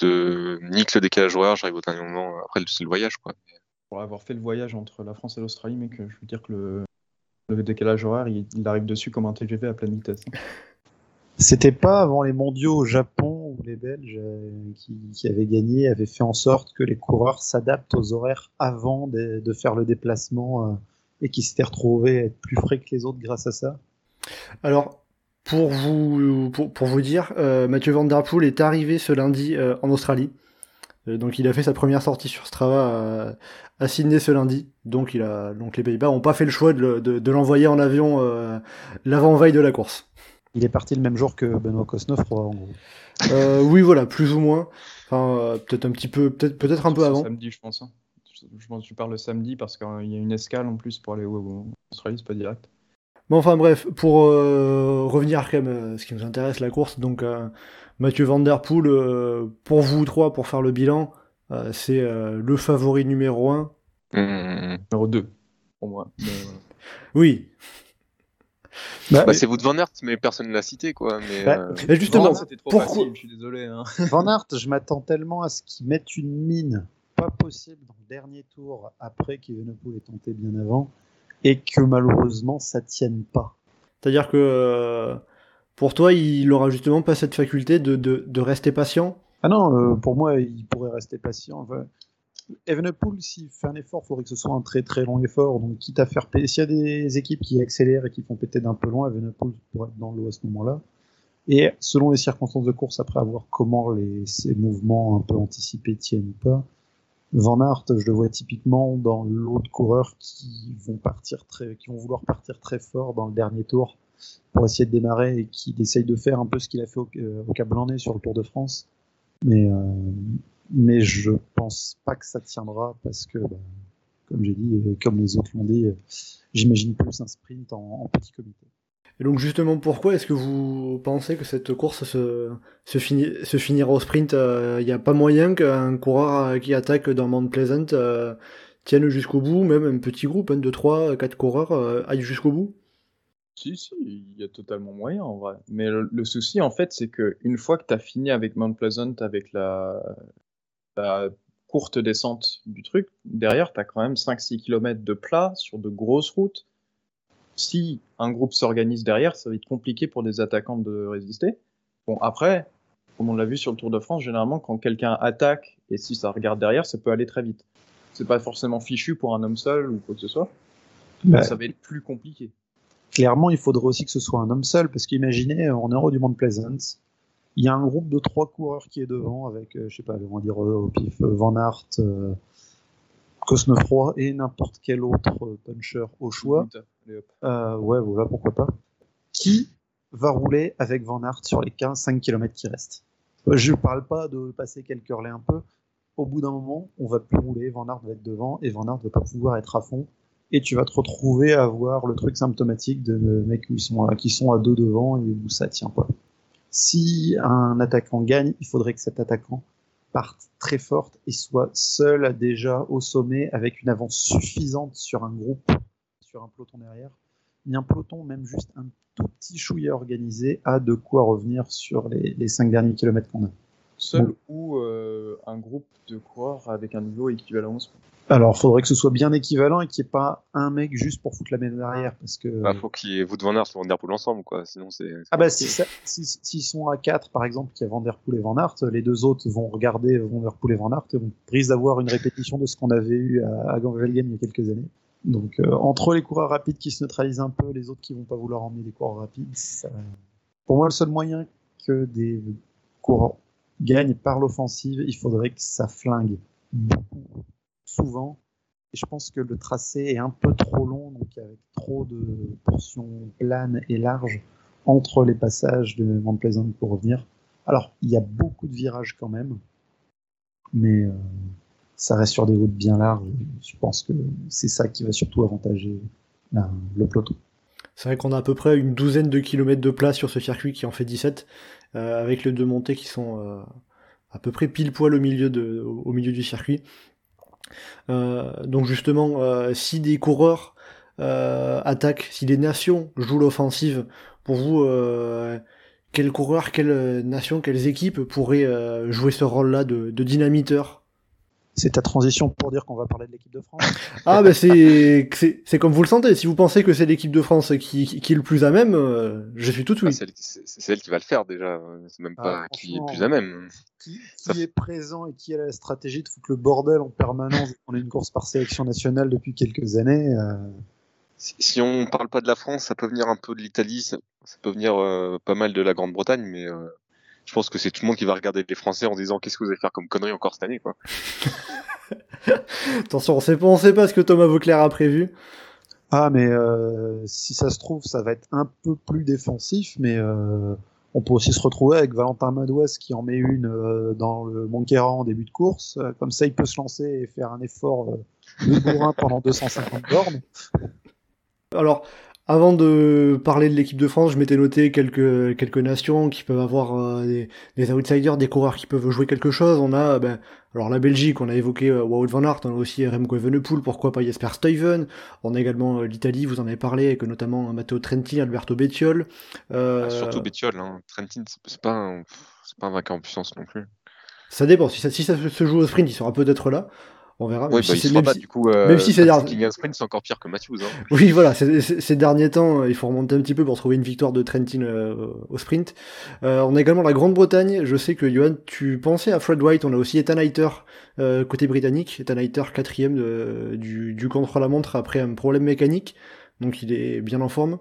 de nique le décalage horaire. J'arrive au dernier moment. Après, c'est le voyage, quoi pour avoir fait le voyage entre la France et l'Australie, mais que je veux dire que le, décalage horaire, il, arrive dessus comme un TGV à pleine vitesse. C'était pas avant les mondiaux au Japon où les Belges euh, qui, avaient gagné avaient fait en sorte que les coureurs s'adaptent aux horaires avant de, faire le déplacement euh, et qui s'étaient retrouvés à être plus frais que les autres grâce à ça Alors, pour vous, pour, vous dire, euh, Mathieu Van Der Poel est arrivé ce lundi en Australie. Euh, donc il a fait sa première sortie sur Strava à, Sydney ce lundi. Donc, il a, donc les Pays-Bas n'ont pas fait le choix de, l'envoyer en avion euh, l'avant-veille de la course. Il est parti le même jour que Benoît Cosnefroy, en gros. Euh, oui, voilà, plus ou moins. Enfin, euh, peut-être un petit peu, peut-être peut-être un peu avant. Samedi, je pense. hein. Je je pense que tu parles le samedi parce qu'il y a une escale en plus pour aller au- en Australie, c'est pas direct. Bon, enfin bref, pour euh, revenir quand même à ce qui nous intéresse, la course, donc euh, Mathieu Van Der Poel, euh, pour vous trois, pour faire le bilan, euh, c'est euh, le favori numéro un. Hum, Numéro 2 pour moi. Mais, euh, Oui. Bah, Bah, c'est Wout van Aert, mais personne ne l'a cité, quoi. Mais, Bah, euh, justement, c'était trop pourquoi- facile, je suis désolé. hein. Van Aert, je m'attends tellement à ce qu'il mette une mine pas possible dans le dernier tour après qu'Evenepoel ait tenté bien avant et que malheureusement ça tienne pas. c'est-à-dire que euh, pour toi, il aura justement pas cette faculté de, de, rester patient? Ah non, euh, pour moi, il pourrait rester patient. Enfin, Evenepoel, s'il fait un effort, il faudrait que ce soit un très très long effort. Donc, quitte à faire s'il y a des équipes qui accélèrent et qui font péter d'un peu loin, Evenepoel pourrait être dans l'eau à ce moment-là. Et selon les circonstances de course, après avoir comment les, ces mouvements un peu anticipés tiennent pas, Van Aert, je le vois typiquement dans l'autre coureur qui vont partir très, qui vont vouloir partir très fort dans le dernier tour pour essayer de démarrer et qui essaye de faire un peu ce qu'il a fait au, euh, au Cap Blanc sur le Tour de France. Mais, euh, mais je pense pas que ça tiendra parce que, bah, comme j'ai dit, et comme les autres l'ont dit, euh, j'imagine plus un sprint en, petit comité. Et donc justement, pourquoi est-ce que vous pensez que cette course se, se, fini- se finira au sprint Il n'y a pas moyen qu'un coureur euh, qui attaque dans Mount Pleasant euh, tienne jusqu'au bout, même un petit groupe, un, deux, trois, quatre coureurs euh, aille jusqu'au bout? Si, si, il y a totalement moyen en vrai. Mais le, le souci en fait, c'est que une fois que tu as fini avec Mount Pleasant, avec la, la courte descente du truc, derrière, tu as quand même 5-6 km de plat sur de grosses routes. Si un groupe s'organise derrière, ça va être compliqué pour des attaquants de résister. Bon, après, comme on l'a vu sur le Tour de France, généralement, quand quelqu'un attaque et si ça regarde derrière, ça peut aller très vite. C'est pas forcément fichu pour un homme seul ou quoi que ce soit. mais Bah, ça va être plus compliqué. Clairement, il faudrait aussi que ce soit un homme seul, parce qu'imaginez, on est en haut du Mont Pleasant, il y a un groupe de trois coureurs qui est devant, avec, euh, je sais pas, on va dire euh, au pif, euh, Van Aert, euh, Cosnefroy et n'importe quel autre euh, puncher au choix. Euh, ouais, voilà, pourquoi pas. Qui va rouler avec Van Aert sur les 15-5 km qui restent? Euh, Je parle pas de passer quelques relais un peu. Au bout d'un moment, on va plus rouler, Van Aert va être devant et Van Aert va pas pouvoir être à fond. Et tu vas te retrouver à avoir le truc symptomatique de mecs qui sont, à, qui sont à deux devant et où ça tient pas. Si un attaquant gagne, il faudrait que cet attaquant parte très forte et soit seul déjà au sommet avec une avance suffisante sur un groupe, sur un peloton derrière. Mais un peloton, même juste un tout petit chouïa organisé, a de quoi revenir sur les, les cinq derniers kilomètres qu'on a. Seul Bon. ou euh, un groupe de coureurs avec un niveau équivalent. Alors, faudrait que ce soit bien équivalent et qu'il n'y ait pas un mec juste pour foutre la main derrière, parce que. bah, faut qu'il y ait Wout van Aert et Van Der Poel ensemble, quoi. Sinon, c'est. Ah bah compliqué. si si- s'ils sont à 4 par exemple, qu'il y a Van Der Poel et Van Aert, les deux autres vont regarder Van Der Poel et Van Aert et on risque d'avoir une répétition de ce qu'on avait eu à, à Ganvelgem il y a quelques années. Donc euh, entre les coureurs rapides qui se neutralisent un peu, les autres qui vont pas vouloir emmener des coureurs rapides, ça- pour moi le seul moyen que des coureurs gagnent par l'offensive, il faudrait que ça flingue beaucoup, souvent. Et je pense que le tracé est un peu trop long, donc avec trop de portions planes et larges entre les passages de Mount Pleasant pour revenir. Alors, il y a beaucoup de virages quand même, mais euh, ça reste sur des routes bien larges. Je pense que c'est ça qui va surtout avantager le peloton. C'est vrai qu'on a à peu près une douzaine de kilomètres de place sur ce circuit qui en fait 17, euh, avec les deux montées qui sont euh, à peu près pile poil au milieu du circuit. Euh, donc justement, euh, si des coureurs euh, attaquent, si des nations jouent l'offensive, pour vous, quels coureurs, quelles nations, quelles équipes pourraient jouer ce rôle-là de, de dynamiteur? C'est ta transition pour dire qu'on va parler de l'équipe de France Ah bah c'est c'est comme vous le sentez. Si vous pensez que c'est l'équipe de France qui, qui, qui est le plus à même, euh, je suis tout Ah, oui. c'est elle, c'est- c'est elle qui va le faire déjà. C'est même Ah, pas qui est plus à même. qui, Ça est présent et qui a la stratégie de foutre le bordel en permanence On a une course par sélection nationale depuis quelques années. euh, Si, on parle pas de la France, ça peut venir un peu de l'Italie, ça, peut venir euh, pas mal de la Grande-Bretagne, mais euh, pense que c'est tout le monde qui va regarder les Français en disant qu'est-ce que vous allez faire comme connerie encore cette année, quoi. Attention, on sait pas, on sait pas ce que Thomas Vauclair a prévu. Ah, mais euh, si ça se trouve, ça va être un peu plus défensif, mais euh, On peut aussi se retrouver avec Valentin Madouas qui en met une euh, dans le Monquera en début de course. Comme ça, il peut se lancer et faire un effort euh, de bourrin pendant 250 bornes. Alors, avant de parler de l'équipe de France, je m'étais noté quelques, quelques nations qui peuvent avoir euh, des, des outsiders, des coureurs qui peuvent jouer quelque chose. On a, ben, alors la Belgique, on a évoqué euh, Wout van Aert, on a aussi Remco Evenepoel, pourquoi pas Jesper Stuyven. On a également euh, l'Italie, vous en avez parlé, avec notamment Matteo Trentin, Alberto Bettiol. Euh, surtout Bettiol, hein. Trentin, c'est pas, un, pas un vainqueur en puissance non plus. Ça dépend, si ça, si ça se joue au sprint, il sera peut-être là. On verra. Ouais, bah, si même, si, du coup, euh, même si c'est dernier... sprint, c'est encore pire que Matthews. Hein. Oui, voilà. Ces derniers temps, il faut remonter un petit peu pour trouver une victoire de Trentin euh, au sprint. Euh, on a également la Grande-Bretagne. Je sais que Johan, tu pensais à Fred White. On a aussi Ethan Heiter euh, côté britannique. Ethan Heiter quatrième de, du, du contre-la-montre après un problème mécanique. Donc il est bien en forme.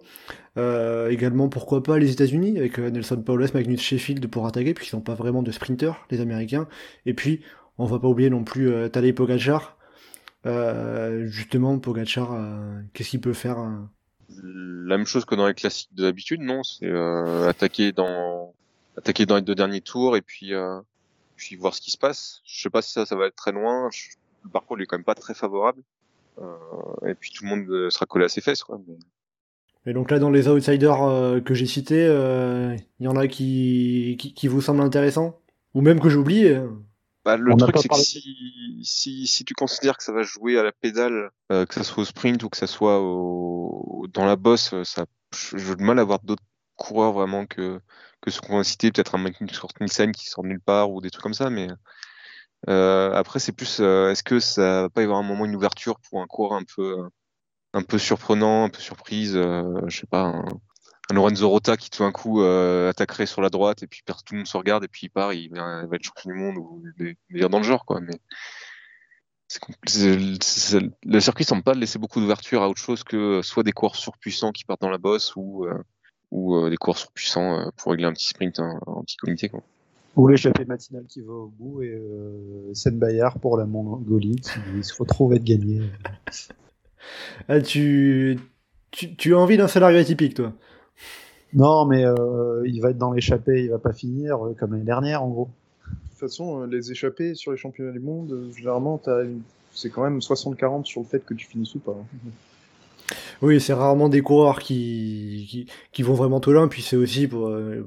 Euh, également, pourquoi pas les États-Unis avec Nelson Paulus, Magnus Sheffield pour attaquer, puisqu'ils n'ont pas vraiment de sprinters, les Américains. Et puis, on va pas oublier non plus euh, Tadej Pogacar. Euh, justement, Pogacar, euh, qu'est-ce qu'il peut faire hein? La même chose que dans les classiques d'habitude, non? C'est euh, attaquer dans attaquer dans les deux derniers tours et puis euh, puis voir ce qui se passe. Je sais pas si ça, ça va être très loin. Je, le parcours est quand même pas très favorable. et puis tout le monde sera collé à ses fesses, quoi. Mais... Et donc là, dans les outsiders que j'ai cités, il y en a qui, qui, qui vous semblent intéressants? Ou même que j'ai oublié bah, le truc, c'est que si, si, si, tu considères que ça va jouer à la pédale, euh, que ça soit au sprint ou que ça soit au, dans la bosse, euh, ça, j'ai du mal à voir d'autres coureurs vraiment que, que ce qu'on va citer, peut-être un Magnus Nielsen qui sort nulle part ou des trucs comme ça, mais euh, après, c'est plus, euh, est-ce que ça va pas y avoir un moment, une ouverture pour un coureur un peu, un peu surprenant, un peu surprise, je sais pas, un, un Lorenzo Rota qui tout d'un coup euh, attaquerait sur la droite et puis tout le monde se regarde et puis il part, il va, il va être champion du monde ou dire dans le genre quoi. Mais le circuit semble pas laisser beaucoup d'ouverture à autre chose que soit des coureurs surpuissants qui partent dans la bosse ou euh, ou euh, des coureurs surpuissants euh, pour régler un petit sprint en, en petit comité quoi. Ou l'échappée matinale qui va au bout et euh, Sen Bayard pour la Mongolie qui se retrouve être gagné. Ah, tu, tu, tu as envie d'un scénario atypique toi? Non, mais euh, il va être dans l'échappée, il va pas finir euh, comme l'année dernière, en gros. De toute façon, euh, les échappées sur les championnats du monde, euh, généralement, c'est quand même 60-40 sur le fait que tu finisses ou pas. Hein. Oui, c'est rarement des coureurs qui, qui, qui, vont vraiment tout loin, puis c'est aussi pour, euh,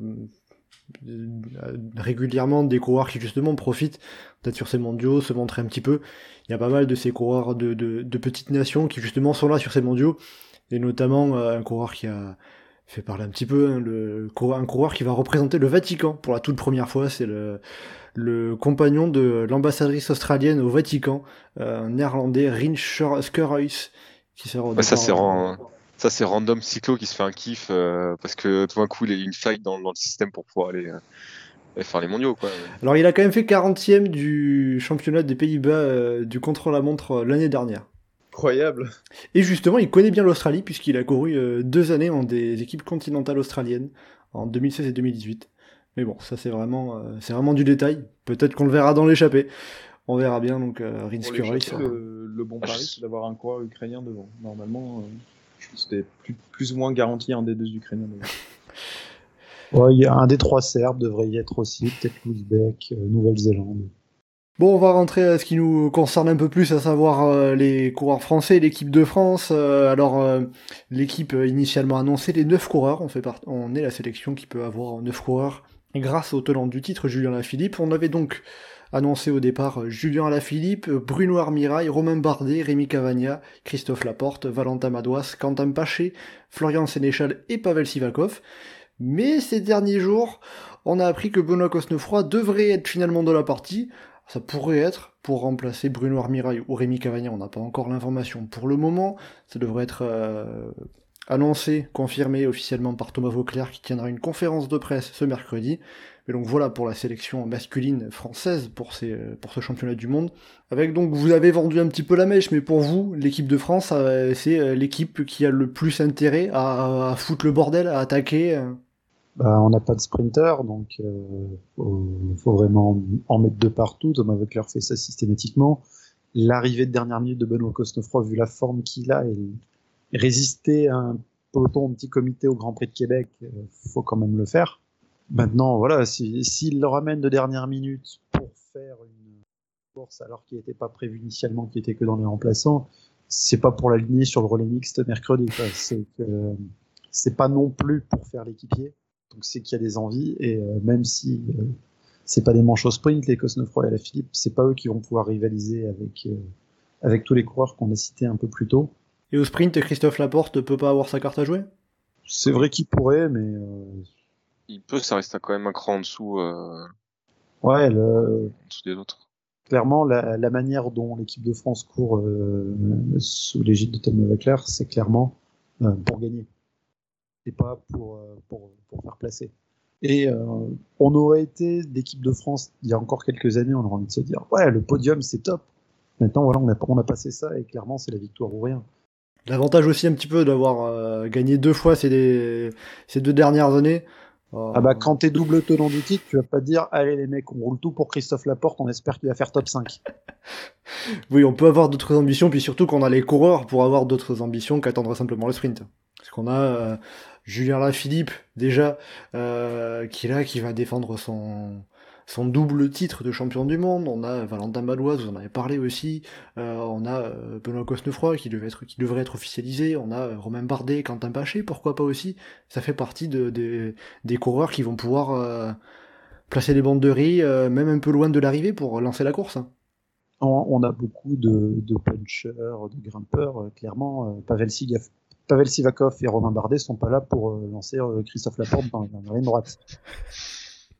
régulièrement des coureurs qui justement profitent d'être sur ces mondiaux, se montrer un petit peu. Il y a pas mal de ces coureurs de, de, de petites nations qui justement sont là sur ces mondiaux, et notamment un coureur qui a fait parler un petit peu, hein, le, un coureur qui va représenter le Vatican pour la toute première fois, c'est le, le compagnon de l'ambassadrice australienne au Vatican, euh, un néerlandais, Rin Skurhuis, qui sera ouais, ça c'est ça c'est random cyclo qui se fait un kiff euh, parce que tout d'un coup il y a une faille dans, dans, le système pour pouvoir aller euh, faire les mondiaux quoi. Alors il a quand même fait 40e du championnat des Pays-Bas euh, du contre-la-montre euh, l'année dernière. Incroyable. Et justement, il connaît bien l'Australie puisqu'il a couru euh, deux années en des équipes continentales australiennes en 2016 et 2018. Mais bon, ça c'est vraiment, euh, c'est vraiment du détail. Peut-être qu'on le verra dans l'échappée. On verra bien donc euh, le, le, bon pari, c'est d'avoir un coureur ukrainien devant. Normalement, euh, c'était plus, plus, ou moins garanti un des deux Ukrainiens devant. ouais, y a un des trois Serbes devrait y être aussi, peut-être l'Ouzbek, Nouvelle-Zélande. Bon, on va rentrer à ce qui nous concerne un peu plus, à savoir euh, les coureurs français, l'équipe de France. Euh, alors, euh, l'équipe initialement annoncée, les 9 coureurs, on, fait part... on est la sélection qui peut avoir 9 coureurs grâce au tenant du titre, Julien Lafilippe. On avait donc annoncé au départ Julien Lafilippe, Bruno Armirail, Romain Bardet, Rémi Cavagna, Christophe Laporte, Valentin Madouas, Quentin Paché, Florian Sénéchal et Pavel Sivakov. Mais ces derniers jours, on a appris que Benoît Cosnefroy devrait être finalement de la partie. Ça pourrait être pour remplacer Bruno Armirail ou Rémi Cavagna, on n'a pas encore l'information pour le moment. Ça devrait être euh, annoncé, confirmé officiellement par Thomas Vauclair qui tiendra une conférence de presse ce mercredi. Mais donc voilà pour la sélection masculine française pour, ces, pour ce championnat du monde. Avec donc, vous avez vendu un petit peu la mèche, mais pour vous, l'équipe de France, euh, c'est euh, l'équipe qui a le plus intérêt à, à foutre le bordel, à attaquer bah, on n'a pas de sprinter, donc euh, faut, vraiment en mettre de partout. Thomas Voeckler fait ça systématiquement. L'arrivée de dernière minute de Benoît Cosnefroy, vu la forme qu'il a, et résister à un peloton petit comité au Grand Prix de Québec, euh, faut quand même le faire. Maintenant, voilà, s'il si, le ramène de dernière minute pour faire une course alors qu'il n'était pas prévu initialement, qu'il était que dans les remplaçants, c'est pas pour l'aligner sur le relais mixte mercredi. Que c'est pas non plus pour faire l'équipier. Donc c'est qu'il y a des envies et euh, même si euh, c'est pas des manches au sprint, les Cosnefroy et la Philippe, c'est pas eux qui vont pouvoir rivaliser avec euh, avec tous les coureurs qu'on a cités un peu plus tôt. Et au sprint, Christophe Laporte peut pas avoir sa carte à jouer? C'est vrai qu'il pourrait, mais il peut, ça reste quand même un cran en dessous. Ouais, le... en dessous des autres clairement, la, la, manière dont l'équipe de France court euh, sous l'égide de Thomas Leclerc, c'est clairement euh, pour gagner et pas pour, euh, pour, pour, faire placer. Et on aurait été l'équipe de France il y a encore quelques années, on aurait envie de se dire ouais, le podium c'est top. Maintenant, voilà, on a, on a passé ça et clairement, c'est la victoire ou rien. L'avantage aussi un petit peu d'avoir gagné deux fois ces, ces deux dernières années, ah bah quand t'es double tenant du titre, tu vas pas dire allez les mecs, on roule tout pour Christophe Laporte, on espère qu'il va faire top 5. oui, on peut avoir d'autres ambitions, puis surtout qu'on a les coureurs pour avoir d'autres ambitions qu'attendre simplement le sprint. Parce qu'on a euh, Julien Lafilippe déjà euh, qui est là, qui va défendre son son double titre de champion du monde. On a Valentin Badoise, vous en avez parlé aussi. Euh, on a euh, Benoît Cosnefroy qui, devait être, qui devrait être officialisé. On a Romain Bardet, Quentin Paché, pourquoi pas aussi. Ça fait partie de, des coureurs qui vont pouvoir placer les bandes de riz, même un peu loin de l'arrivée pour lancer la course. On, a beaucoup de, de punchers, de grimpeurs. clairement, Pavel, Pavel Sivakov et Romain Bardet sont pas là pour lancer Christophe Laporte dans, dans la ligne droite.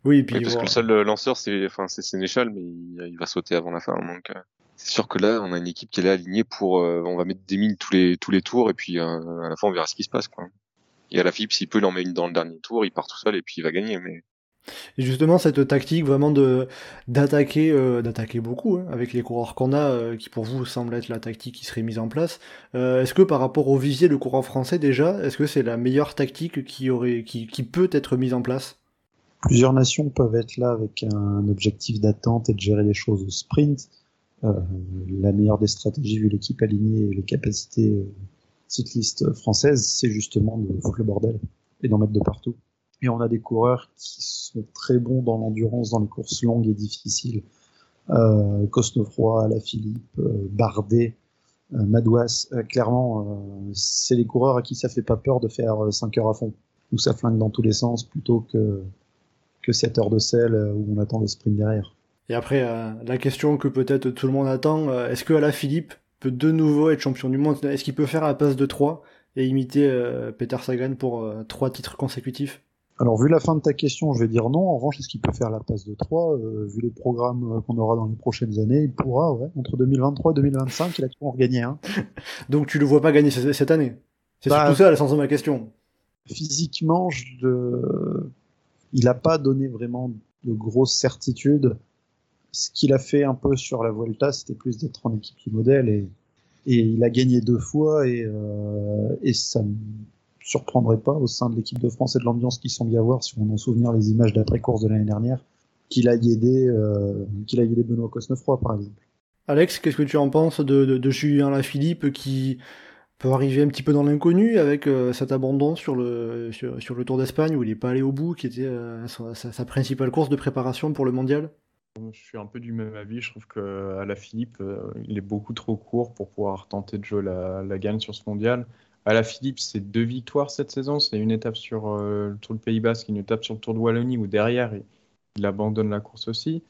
Oui, puis parce que le seul euh, lanceur, c'est enfin c'est Sénéchal, mais il, va sauter avant la fin. Donc euh, c'est sûr que là, on a une équipe qui est là alignée pour, euh, on va mettre des mines tous les tous les tours et puis à la fin on verra ce qui se passe. Quoi. Et à la Philippe, s'il peut, il en met une dans le dernier tour, il part tout seul et puis il va gagner. Mais et justement, cette tactique vraiment de d'attaquer, d'attaquer beaucoup hein, avec les coureurs qu'on a, qui pour vous semble être la tactique qui serait mise en place. est-ce que par rapport au visier, le coureur français déjà, est-ce que c'est la meilleure tactique qui aurait, qui, qui peut être mise en place? Plusieurs nations peuvent être là avec un objectif d'attente et de gérer les choses au sprint. Euh, la meilleure des stratégies, vu l'équipe alignée et les capacités euh, cyclistes françaises, c'est justement de foutre le bordel et d'en mettre de partout. Et on a des coureurs qui sont très bons dans l'endurance, dans les courses longues et difficiles. Euh, Cosnefroy, Alaphilippe, euh, Bardet, euh, Madouas. Euh, clairement, c'est les coureurs à qui ça fait pas peur de faire 5 heures à fond, où ça flingue dans tous les sens plutôt que que 7 heures de sel où on attend le sprint derrière. Et après, la question que peut-être tout le monde attend, est-ce que Ala Philippe peut de nouveau être champion du monde? Est-ce qu'il peut faire la passe de 3 et imiter Peter Sagan pour 3 titres consécutifs? Alors, vu la fin de ta question, je vais dire non. En revanche, est-ce qu'il peut faire la passe de 3 Vu les programmes qu'on aura dans les prochaines années, il pourra, ouais. Entre 2023 et 2025, il a toujours gagné. Hein. Donc, tu le vois pas gagner cette année? C'est bah, surtout ça l'essence de ma question. Physiquement, je, il n'a pas donné vraiment de grosses certitudes. Ce qu'il a fait un peu sur la Vuelta, c'était plus d'être en équipe qui modèle et, et il a gagné deux fois et, euh, et ça surprendrait pas au sein de l'équipe de France et de l'ambiance qui semble y avoir, si on en souvenir les images d'après-course de l'année dernière, qu'il a aidé, euh, qu'il a aidé Benoît Cosnefroy par exemple. Alex, qu'est-ce que tu en penses de, de, de Julien Lafilippe qui peut arriver un petit peu dans l'inconnu avec euh, cet abandon sur le, sur, le Tour d'Espagne où il n'est pas allé au bout, qui était euh, sa, principale course de préparation pour le mondial? Je suis un peu du même avis. Je trouve qu'à la Philippe, euh, il est beaucoup trop court pour pouvoir tenter de jouer la, la gagne sur ce mondial. À la Philippe, c'est deux victoires cette saison. C'est une étape sur le Tour de Pays Basque, une étape sur le Tour de Wallonie où derrière, il, abandonne la course aussi.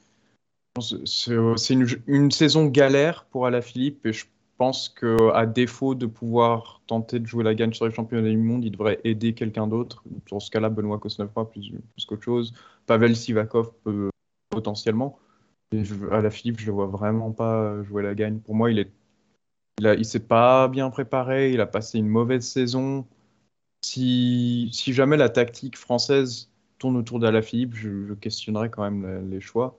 C'est une, saison galère pour Alaphilippe et je pense qu'à défaut de pouvoir tenter de jouer la gagne sur les championnats du monde, il devrait aider quelqu'un d'autre. Dans ce cas-là, Benoît Kosnefroy plus, plus qu'autre chose. Pavel Sivakov peut potentiellement. Et à la Philippe, je le vois vraiment pas jouer la gagne. Pour moi, il est, il, il s'est pas bien préparé. Il a passé une mauvaise saison. Si, si jamais la tactique française tourne autour d'Alaphilippe, je, je questionnerais quand même les choix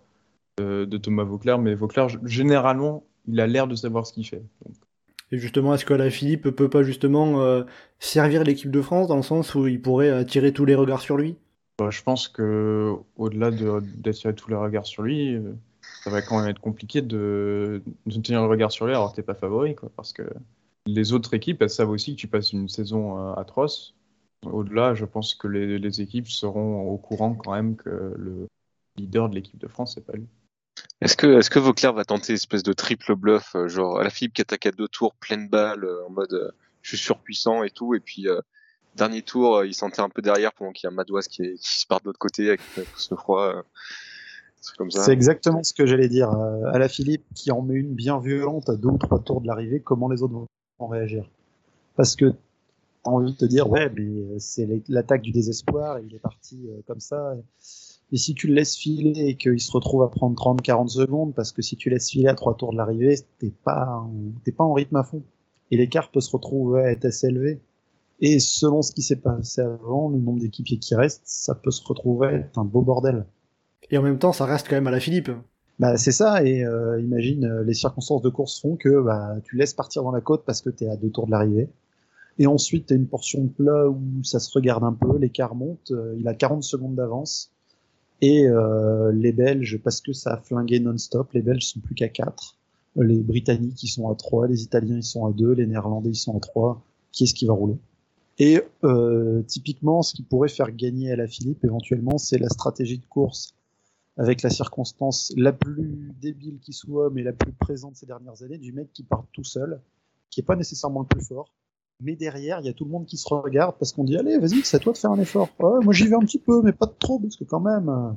de, de Thomas Vauclair. Mais Vauclair, généralement, il a l'air de savoir ce qu'il fait. Et justement, est-ce que la Philippe peut pas justement euh, servir l'équipe de France dans le sens où il pourrait attirer tous les regards sur lui? Bah, Je pense que au-delà d'attirer tous les regards sur lui, euh, ça va quand même être compliqué de, de tenir le regard sur lui alors que t'es pas favori, quoi, parce que les autres équipes elles savent aussi que tu passes une saison euh, atroce Au-delà, je pense que les, les, équipes seront au courant quand même que le leader de l'équipe de France, c'est pas lui. Est-ce que, est-ce que Vauclair va tenter une espèce de triple bluff, euh, genre à la Philippe qui attaque à deux tours, pleine balle, euh, en mode je suis surpuissant et tout, et puis dernier tour, il sentait un peu derrière pendant qu'il y a Madouas qui se part de l'autre côté avec ce froid. C'est exactement ce que j'allais dire. à la Philippe qui en met une bien violente à deux ou trois tours de l'arrivée, comment les autres vont réagir? Parce que t'as envie de te dire, ouais, mais c'est l'attaque du désespoir, il est parti comme ça. Et si tu le laisses filer et qu'il se retrouve à prendre 30-40 secondes, parce que si tu laisses filer à trois tours de l'arrivée, t'es pas, t'es pas en rythme à fond. Et l'écart peut se retrouver à être assez élevé. Et selon ce qui s'est passé avant, le nombre d'équipiers qui restent, ça peut se retrouver être un beau bordel. Et en même temps, ça reste quand même à la Philippe. Bah c'est ça, et euh, imagine, euh, les circonstances de course font que bah, tu laisses partir dans la côte parce que t'es à deux tours de l'arrivée. Et ensuite, t'as une portion de plat où ça se regarde un peu, l'écart monte, euh, il a 40 secondes d'avance et les Belges, parce que ça a flingué non-stop, les Belges sont plus qu'à 4. Les Britanniques, ils sont à 3. Les Italiens, ils sont à 2. Les Néerlandais, ils sont à 3. Qui est-ce qui va rouler? Et typiquement, ce qui pourrait faire gagner à la Philippe, éventuellement, c'est la stratégie de course avec la circonstance la plus débile qui soit, mais la plus présente ces dernières années, du mec qui part tout seul, qui est pas nécessairement le plus fort, mais derrière, il y a tout le monde qui se regarde parce qu'on dit allez, vas-y, c'est à toi de faire un effort. moi j'y vais un petit peu, mais pas trop parce que quand même. Euh,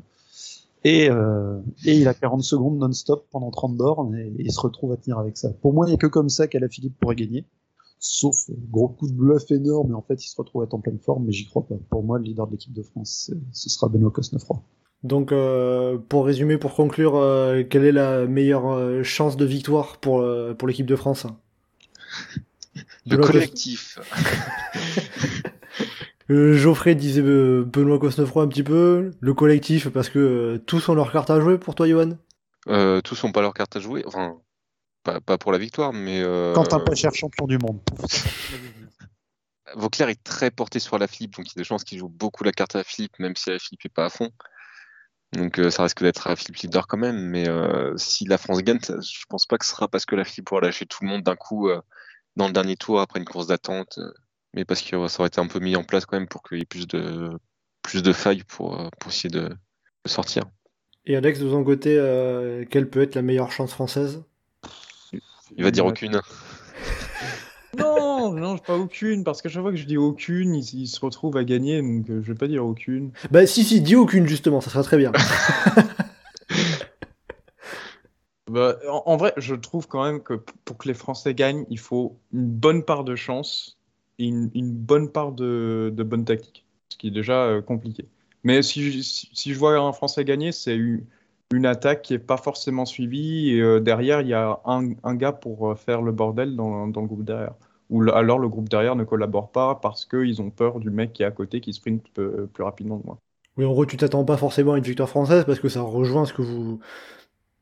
et, euh, et il a 40 secondes non-stop pendant 30 bornes et, il se retrouve à tenir avec ça. Pour moi, il n'y a que comme ça qu'Ala Philippe pourrait gagner. Sauf gros coup de bluff énorme, et en fait, il se retrouve à être en pleine forme, mais j'y crois pas. Pour moi, le leader de l'équipe de France, ce sera Benoît Cosnefroy. Donc, euh, pour résumer, pour conclure, euh, quelle est la meilleure euh, chance de victoire pour, pour l'équipe de France? Le collectif. Euh, Geoffrey disait euh, Benoît Cosnefroy un petit peu. Le collectif, parce que euh, tous ont leur carte à jouer pour toi, Johan? Tous ont pas leur carte à jouer. Enfin, pas, pour la victoire, mais. Quand un cher champion du monde. Vauclair est très porté sur la Philippe, donc il y a des chances qu'il joue beaucoup la carte à la Philippe, même si la Philippe est pas à fond. Donc ça risque d'être la Philippe leader quand même, mais si la France gagne, je pense pas que ce sera parce que la Philippe pourra lâcher tout le monde d'un coup dans le dernier tour après une course d'attente, euh, mais parce que ça aurait été un peu mis en place quand même pour qu'il y ait plus de, plus de failles pour, euh, pour essayer de, sortir. Et Alex, de son côté, euh, quelle peut être la meilleure chance française? Il va dire aucune. Non, non, pas aucune, parce qu'à chaque fois que je dis aucune, il, se retrouve à gagner, donc je vais pas dire aucune. Bah si, si, dis aucune justement, ça sera très bien. Bah, en, vrai, je trouve quand même que pour que les Français gagnent, il faut une bonne part de chance et une, bonne part de, bonne tactique, ce qui est déjà euh, compliqué. Mais si, si, je vois un Français gagner, c'est une, une attaque qui n'est pas forcément suivie et euh, derrière, il y a un, un, gars pour euh, faire le bordel dans, dans le groupe derrière. Ou alors le groupe derrière ne collabore pas parce qu'ils ont peur du mec qui est à côté qui sprint plus rapidement que moi. Oui, en gros, tu t'attends pas forcément à une victoire française parce que ça rejoint ce que vous,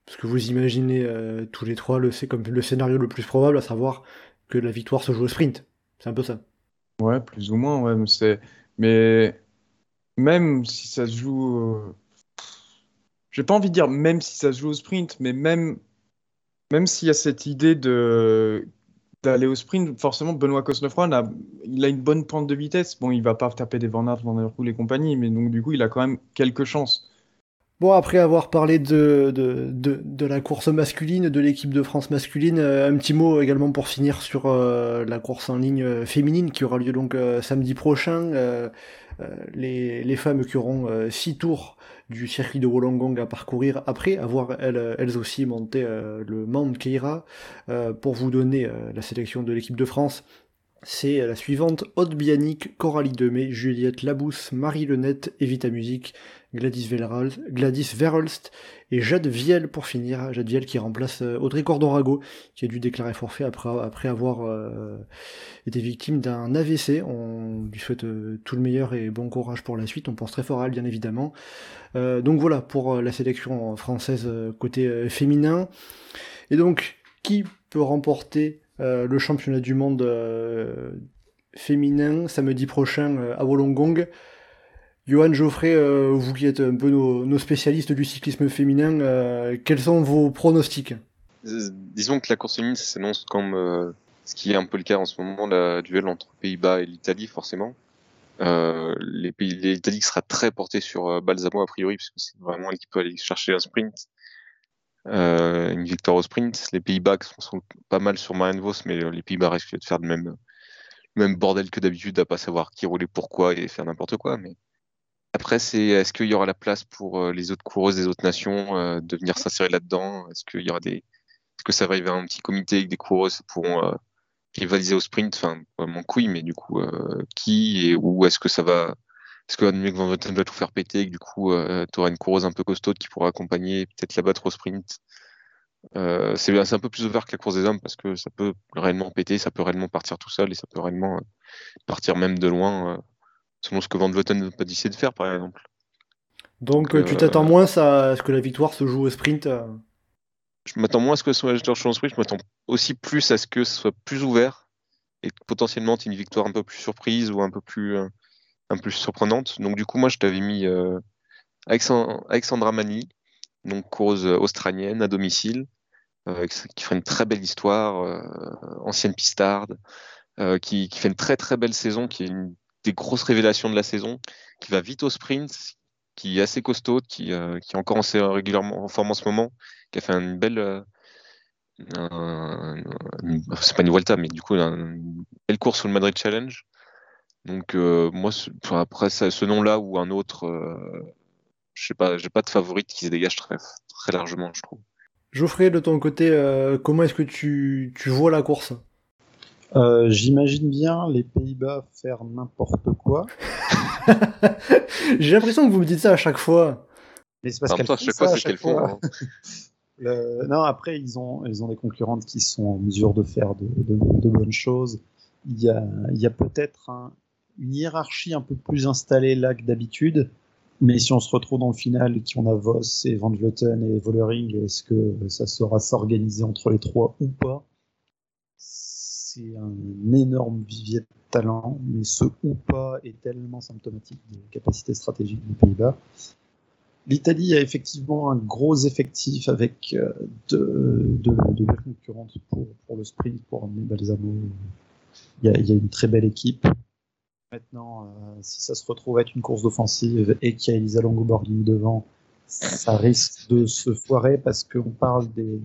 parce que vous imaginez euh, tous les trois le, comme le scénario le plus probable, à savoir que la victoire se joue au sprint. C'est un peu ça. Ouais, plus ou moins, ouais. Mais, mais même si ça se joue. Euh, j'ai pas envie de dire même si ça se joue au sprint, mais même, même s'il y a cette idée de d'aller au sprint, forcément Benoît Cosnefroy a, il a une bonne pente de vitesse. Bon, il va pas taper des Van Aert, Van Der Poel et compagnie, mais donc du coup, il a quand même quelques chances. Bon, après avoir parlé de, de, de, la course masculine, de l'équipe de France masculine, euh, un petit mot également pour finir sur euh, la course en ligne euh, féminine qui aura lieu donc samedi prochain. les, les femmes qui auront six tours du circuit de Wollongong à parcourir après avoir elles, elles aussi monté le Mount Keira. Pour vous donner la sélection de l'équipe de France c'est la suivante, Aude Bianic, Coralie Demey, Juliette Labousse, Marie Lenette, Evita Musique, Gladys, Verholst et Jade Viel pour finir. Jade Viel qui remplace euh, Audrey Cordon-Rago, qui a dû déclarer forfait après, après avoir euh, été victime d'un AVC. On lui souhaite euh, tout le meilleur et bon courage pour la suite. On pense très fort à elle, bien évidemment. donc voilà pour la sélection française côté féminin. Et donc, qui peut remporter le championnat du monde féminin samedi prochain à Wollongong? Johan Geoffrey, euh, vous qui êtes un peu nos, spécialistes du cyclisme féminin, euh, quels sont vos pronostics euh, Disons que la course féminine s'annonce comme ce qui est un peu le cas en ce moment, la duel entre Pays-Bas et l'Italie, forcément. Euh, l'Italie sera très portée sur euh, Balsamo a priori, puisque c'est vraiment elle qui peut aller chercher un sprint, euh, une victoire au sprint. Les Pays-Bas sont, pas mal sur Marianne Vos, mais euh, les Pays-Bas risquent de faire le même, le même bordel que d'habitude, à pas savoir qui rouler pourquoi et faire n'importe quoi. Mais après, c'est est-ce qu'il y aura la place pour euh, les autres coureuses des autres nations euh, de venir s'insérer là-dedans? Est-ce qu'il y aura des, est-ce que ça va arriver à un petit comité avec des coureuses qui pourront euh, rivaliser au sprint? Enfin, mon couille, mais du coup, qui et où est-ce que ça va Est-ce que Annemiek van Vleuten va tout faire péter? Et que du coup, tu auras une coureuse un peu costaud qui pourra accompagner, peut-être la battre au sprint. C'est un peu plus ouvert que la course des hommes parce que ça peut réellement péter, ça peut réellement partir tout seul et ça peut réellement partir même de loin, selon ce que Van Vleuten n'a pas décidé de faire, par exemple. Donc Donc, euh, tu euh, t'attends moins à ce que la victoire se joue au sprint euh. Je m'attends moins à ce que ce soit George Sprint, je m'attends aussi plus à ce que ce soit plus ouvert et que potentiellement une victoire un peu plus surprise ou un peu plus, un peu plus surprenante. Donc du coup, moi, je t'avais mis euh, Alexand- Alexandra Mani, donc coureuse australienne à domicile, euh, qui ferait une très belle histoire, euh, ancienne pistarde, qui, qui fait une très très belle saison, qui est une des grosses révélations de la saison, qui va vite au sprint, qui est assez costaud, qui, euh, qui est encore en, régulièrement en forme en ce moment, qui a fait une belle, euh, c'est pas une mais du coup un- une belle course sur le Madrid Challenge. Donc euh, moi, après ce nom-là ou un autre, je sais pas, j'ai pas de favorite qui se dégage très, très largement, je trouve. Geoffrey, de ton côté, comment est-ce que tu, tu vois la course? Euh, J'imagine bien les Pays-Bas faire n'importe quoi. J'ai l'impression que vous me dites ça à chaque fois. Mais c'est parce qu'elles font ça à chaque fois. hein. Le- Non, après, ils ont, ils ont des concurrentes qui sont en mesure de faire de, de- de bonnes choses. Il y a, il y a peut-être un- une hiérarchie un peu plus installée là que d'habitude. Mais si on se retrouve dans le final et qu'on a Voss et Van Vleuten et Vollering, est-ce que ça saura s'organiser entre les trois ou pas? Un énorme vivier de talent, mais ce ou pas est tellement symptomatique des capacités stratégiques des Pays-Bas. L'Italie a effectivement un gros effectif avec euh, de, de, de belles concurrentes pour, le sprint, pour emmener Balsamo. Il y, a, il y a une très belle équipe. Maintenant, euh, si ça se retrouve être une course d'offensive et qu'il y a Elisa Longo Borghini devant, ça risque de se foirer parce qu'on parle des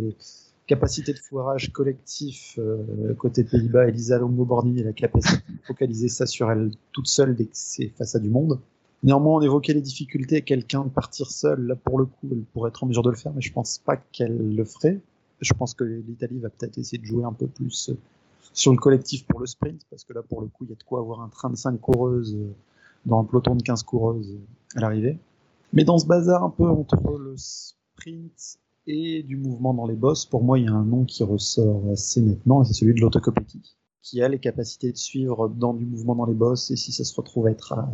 capacités de foirage collectif euh, côté Pays-Bas. Elisa Longo Borghini a la capacité de focaliser ça sur elle toute seule dès que c'est face à du monde. Néanmoins, on évoquait les difficultés, quelqu'un de partir seul, là pour le coup, elle pourrait être en mesure de le faire, mais je pense pas qu'elle le ferait. Je pense que l'Italie va peut-être essayer de jouer un peu plus euh, sur le collectif pour le sprint, parce que là pour le coup, il y a de quoi avoir un train de 5 coureuses euh, dans un peloton de 15 coureuses à l'arrivée. Mais dans ce bazar un peu entre le sprint et du mouvement dans les bosses, pour moi, il y a un nom qui ressort assez nettement, et c'est celui de l'autocopétie, qui a les capacités de suivre dans du mouvement dans les bosses, et si ça se retrouve à être à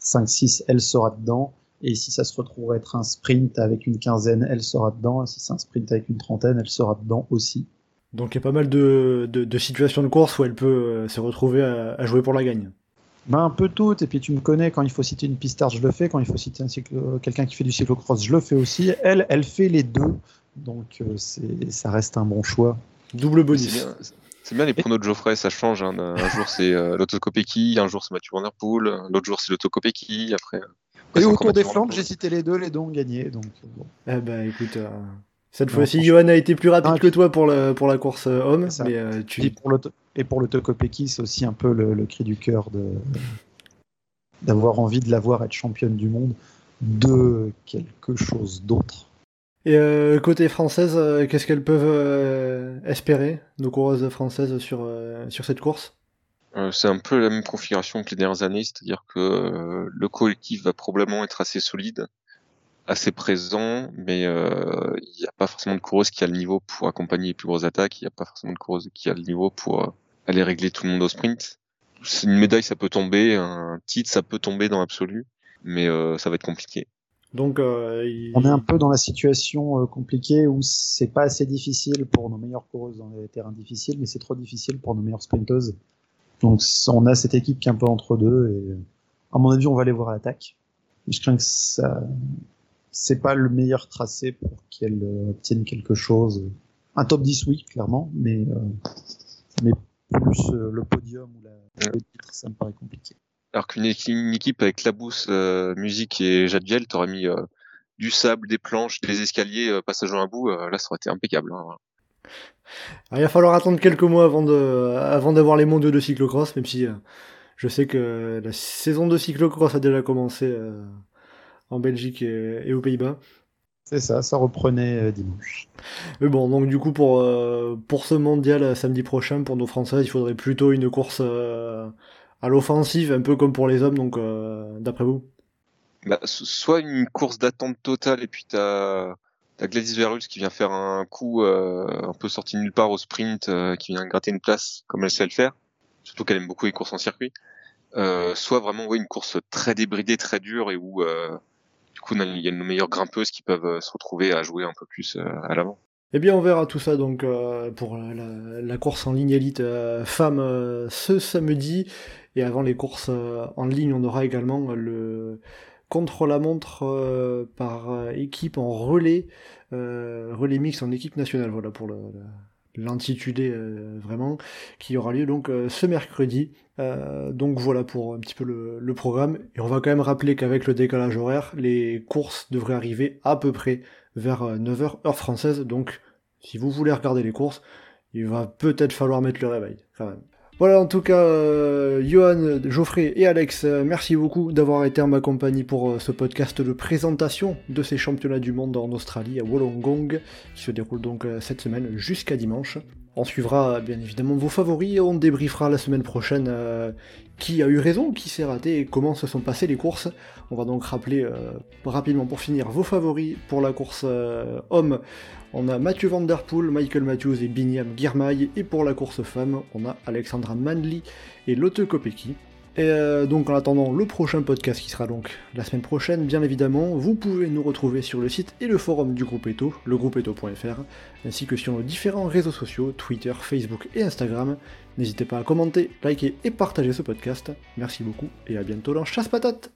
5-6, elle sera dedans. Et si ça se retrouve à être un sprint avec une quinzaine, elle sera dedans. Et si c'est un sprint avec une trentaine, elle sera dedans aussi. Donc il y a pas mal de, de, de situations de course où elle peut euh, se retrouver à, à jouer pour la gagne. Ben, un peu toutes. Et puis tu me connais, quand il faut citer une pistard, je le fais. Quand il faut citer quelqu'un qui fait du cyclocross, je le fais aussi. Elle, elle fait les deux. Donc euh, c'est, ça reste un bon choix. Double bonus. c'est bien les pronos de Geoffrey, ça change. hein. Un jour c'est euh, l'autocopéki, un jour c'est Mathieu Van Der Poel, l'autre jour c'est l'autocopéki, après. après, Et c'est au encore Tour des Poel. j'ai cité les deux, les deux ont gagné. Donc, euh, bon. Eh ben écoute, euh, cette fois-ci, Johan a été plus rapide Ah, que toi pour, le, pour la course euh, homme, mais euh, Et tu... pour et pour le Tokopeki, c'est aussi un peu le, le cri du cœur de d'avoir envie de la voir être championne du monde de quelque chose d'autre. Et euh, côté française, euh, qu'est-ce qu'elles peuvent euh, espérer, nos coureuses françaises, sur, euh, sur cette course? Euh, c'est un peu la même configuration que les dernières années, c'est-à-dire que euh, le collectif va probablement être assez solide, assez présent, mais euh, il n'y a pas forcément de coureuse qui a le niveau pour accompagner les plus grosses attaques, il n'y a pas forcément de coureuse qui a le niveau pour euh, aller régler tout le monde au sprint. Une médaille, ça peut tomber, un titre, ça peut tomber dans l'absolu, mais euh, ça va être compliqué. Donc, euh, il- On est un peu dans la situation euh, compliquée où c'est pas assez difficile pour nos meilleures coureuses dans les terrains difficiles, mais c'est trop difficile pour nos meilleures sprinteuses. Donc on a cette équipe qui est un peu entre deux et euh, à mon avis on va aller voir à l'attaque. Je crains que ça c'est pas le meilleur tracé pour qu'elle euh, obtienne quelque chose. Un top 10 oui clairement, mais euh, mais plus euh, le podium ou la, le titre ça me paraît compliqué. Alors qu'une équi- une équipe avec Labousse, euh, Musique et Jadgel, t'aurais mis euh, du sable, des planches, des escaliers, euh, passage à un bout, euh, là ça aurait été impeccable. hein. Alors, il va falloir attendre quelques mois avant de, avant d'avoir les mondiaux de cyclocross, même si euh, je sais que la saison de cyclocross a déjà commencé euh, en Belgique et, et aux Pays-Bas. C'est ça, ça reprenait euh, dimanche. Mais bon, donc du coup, pour, euh, pour ce mondial euh, samedi prochain, pour nos Françaises, il faudrait plutôt une course euh, à l'offensive, un peu comme pour les hommes, donc euh, d'après vous? Bah, so- soit une course d'attente totale et puis t'as as Gladys Verhulst qui vient faire un coup euh, un peu sorti de nulle part au sprint, euh, qui vient gratter une place comme elle sait le faire, surtout qu'elle aime beaucoup les courses en circuit. Euh, soit vraiment ouais, une course très débridée, très dure et où euh, il y a nos meilleures grimpeuses qui peuvent euh, se retrouver à jouer un peu plus euh, à l'avant. Eh bien, on verra tout ça donc euh, pour la, course en ligne élite euh, femmes euh, ce samedi. Et avant les courses en ligne, on aura également le contre-la-montre par équipe en relais, relais mix en équipe nationale. Voilà pour le- l'intitulé euh, vraiment, qui aura lieu donc euh, ce mercredi. Euh, donc voilà pour un petit peu le, le programme. Et on va quand même rappeler qu'avec le décalage horaire, les courses devraient arriver à peu près vers 9h heure française. Donc si vous voulez regarder les courses, il va peut-être falloir mettre le réveil quand même. Voilà, en tout cas, euh, Johan, Geoffrey et Alex, euh, merci beaucoup d'avoir été en ma compagnie pour euh, ce podcast de présentation de ces championnats du monde en Australie à Wollongong, qui se déroule donc cette semaine jusqu'à dimanche. On suivra bien évidemment vos favoris on débriefera la semaine prochaine qui a eu raison, qui s'est raté et comment se sont passées les courses. On va donc rappeler euh, rapidement pour finir vos favoris pour la course euh, homme. On a Mathieu Van Poel, Michael Matthews et Binyam Girmay. Et pour la course femme, on a Alexandra Manley et Lotte Kopecky. Et euh, donc en attendant le prochain podcast qui sera donc la semaine prochaine, bien évidemment, vous pouvez nous retrouver sur le site et le forum du groupe Eto, legroupeeto.fr, ainsi que sur nos différents réseaux sociaux, Twitter, Facebook et Instagram. N'hésitez pas à commenter, liker et partager ce podcast. Merci beaucoup et à bientôt dans Chasse Patate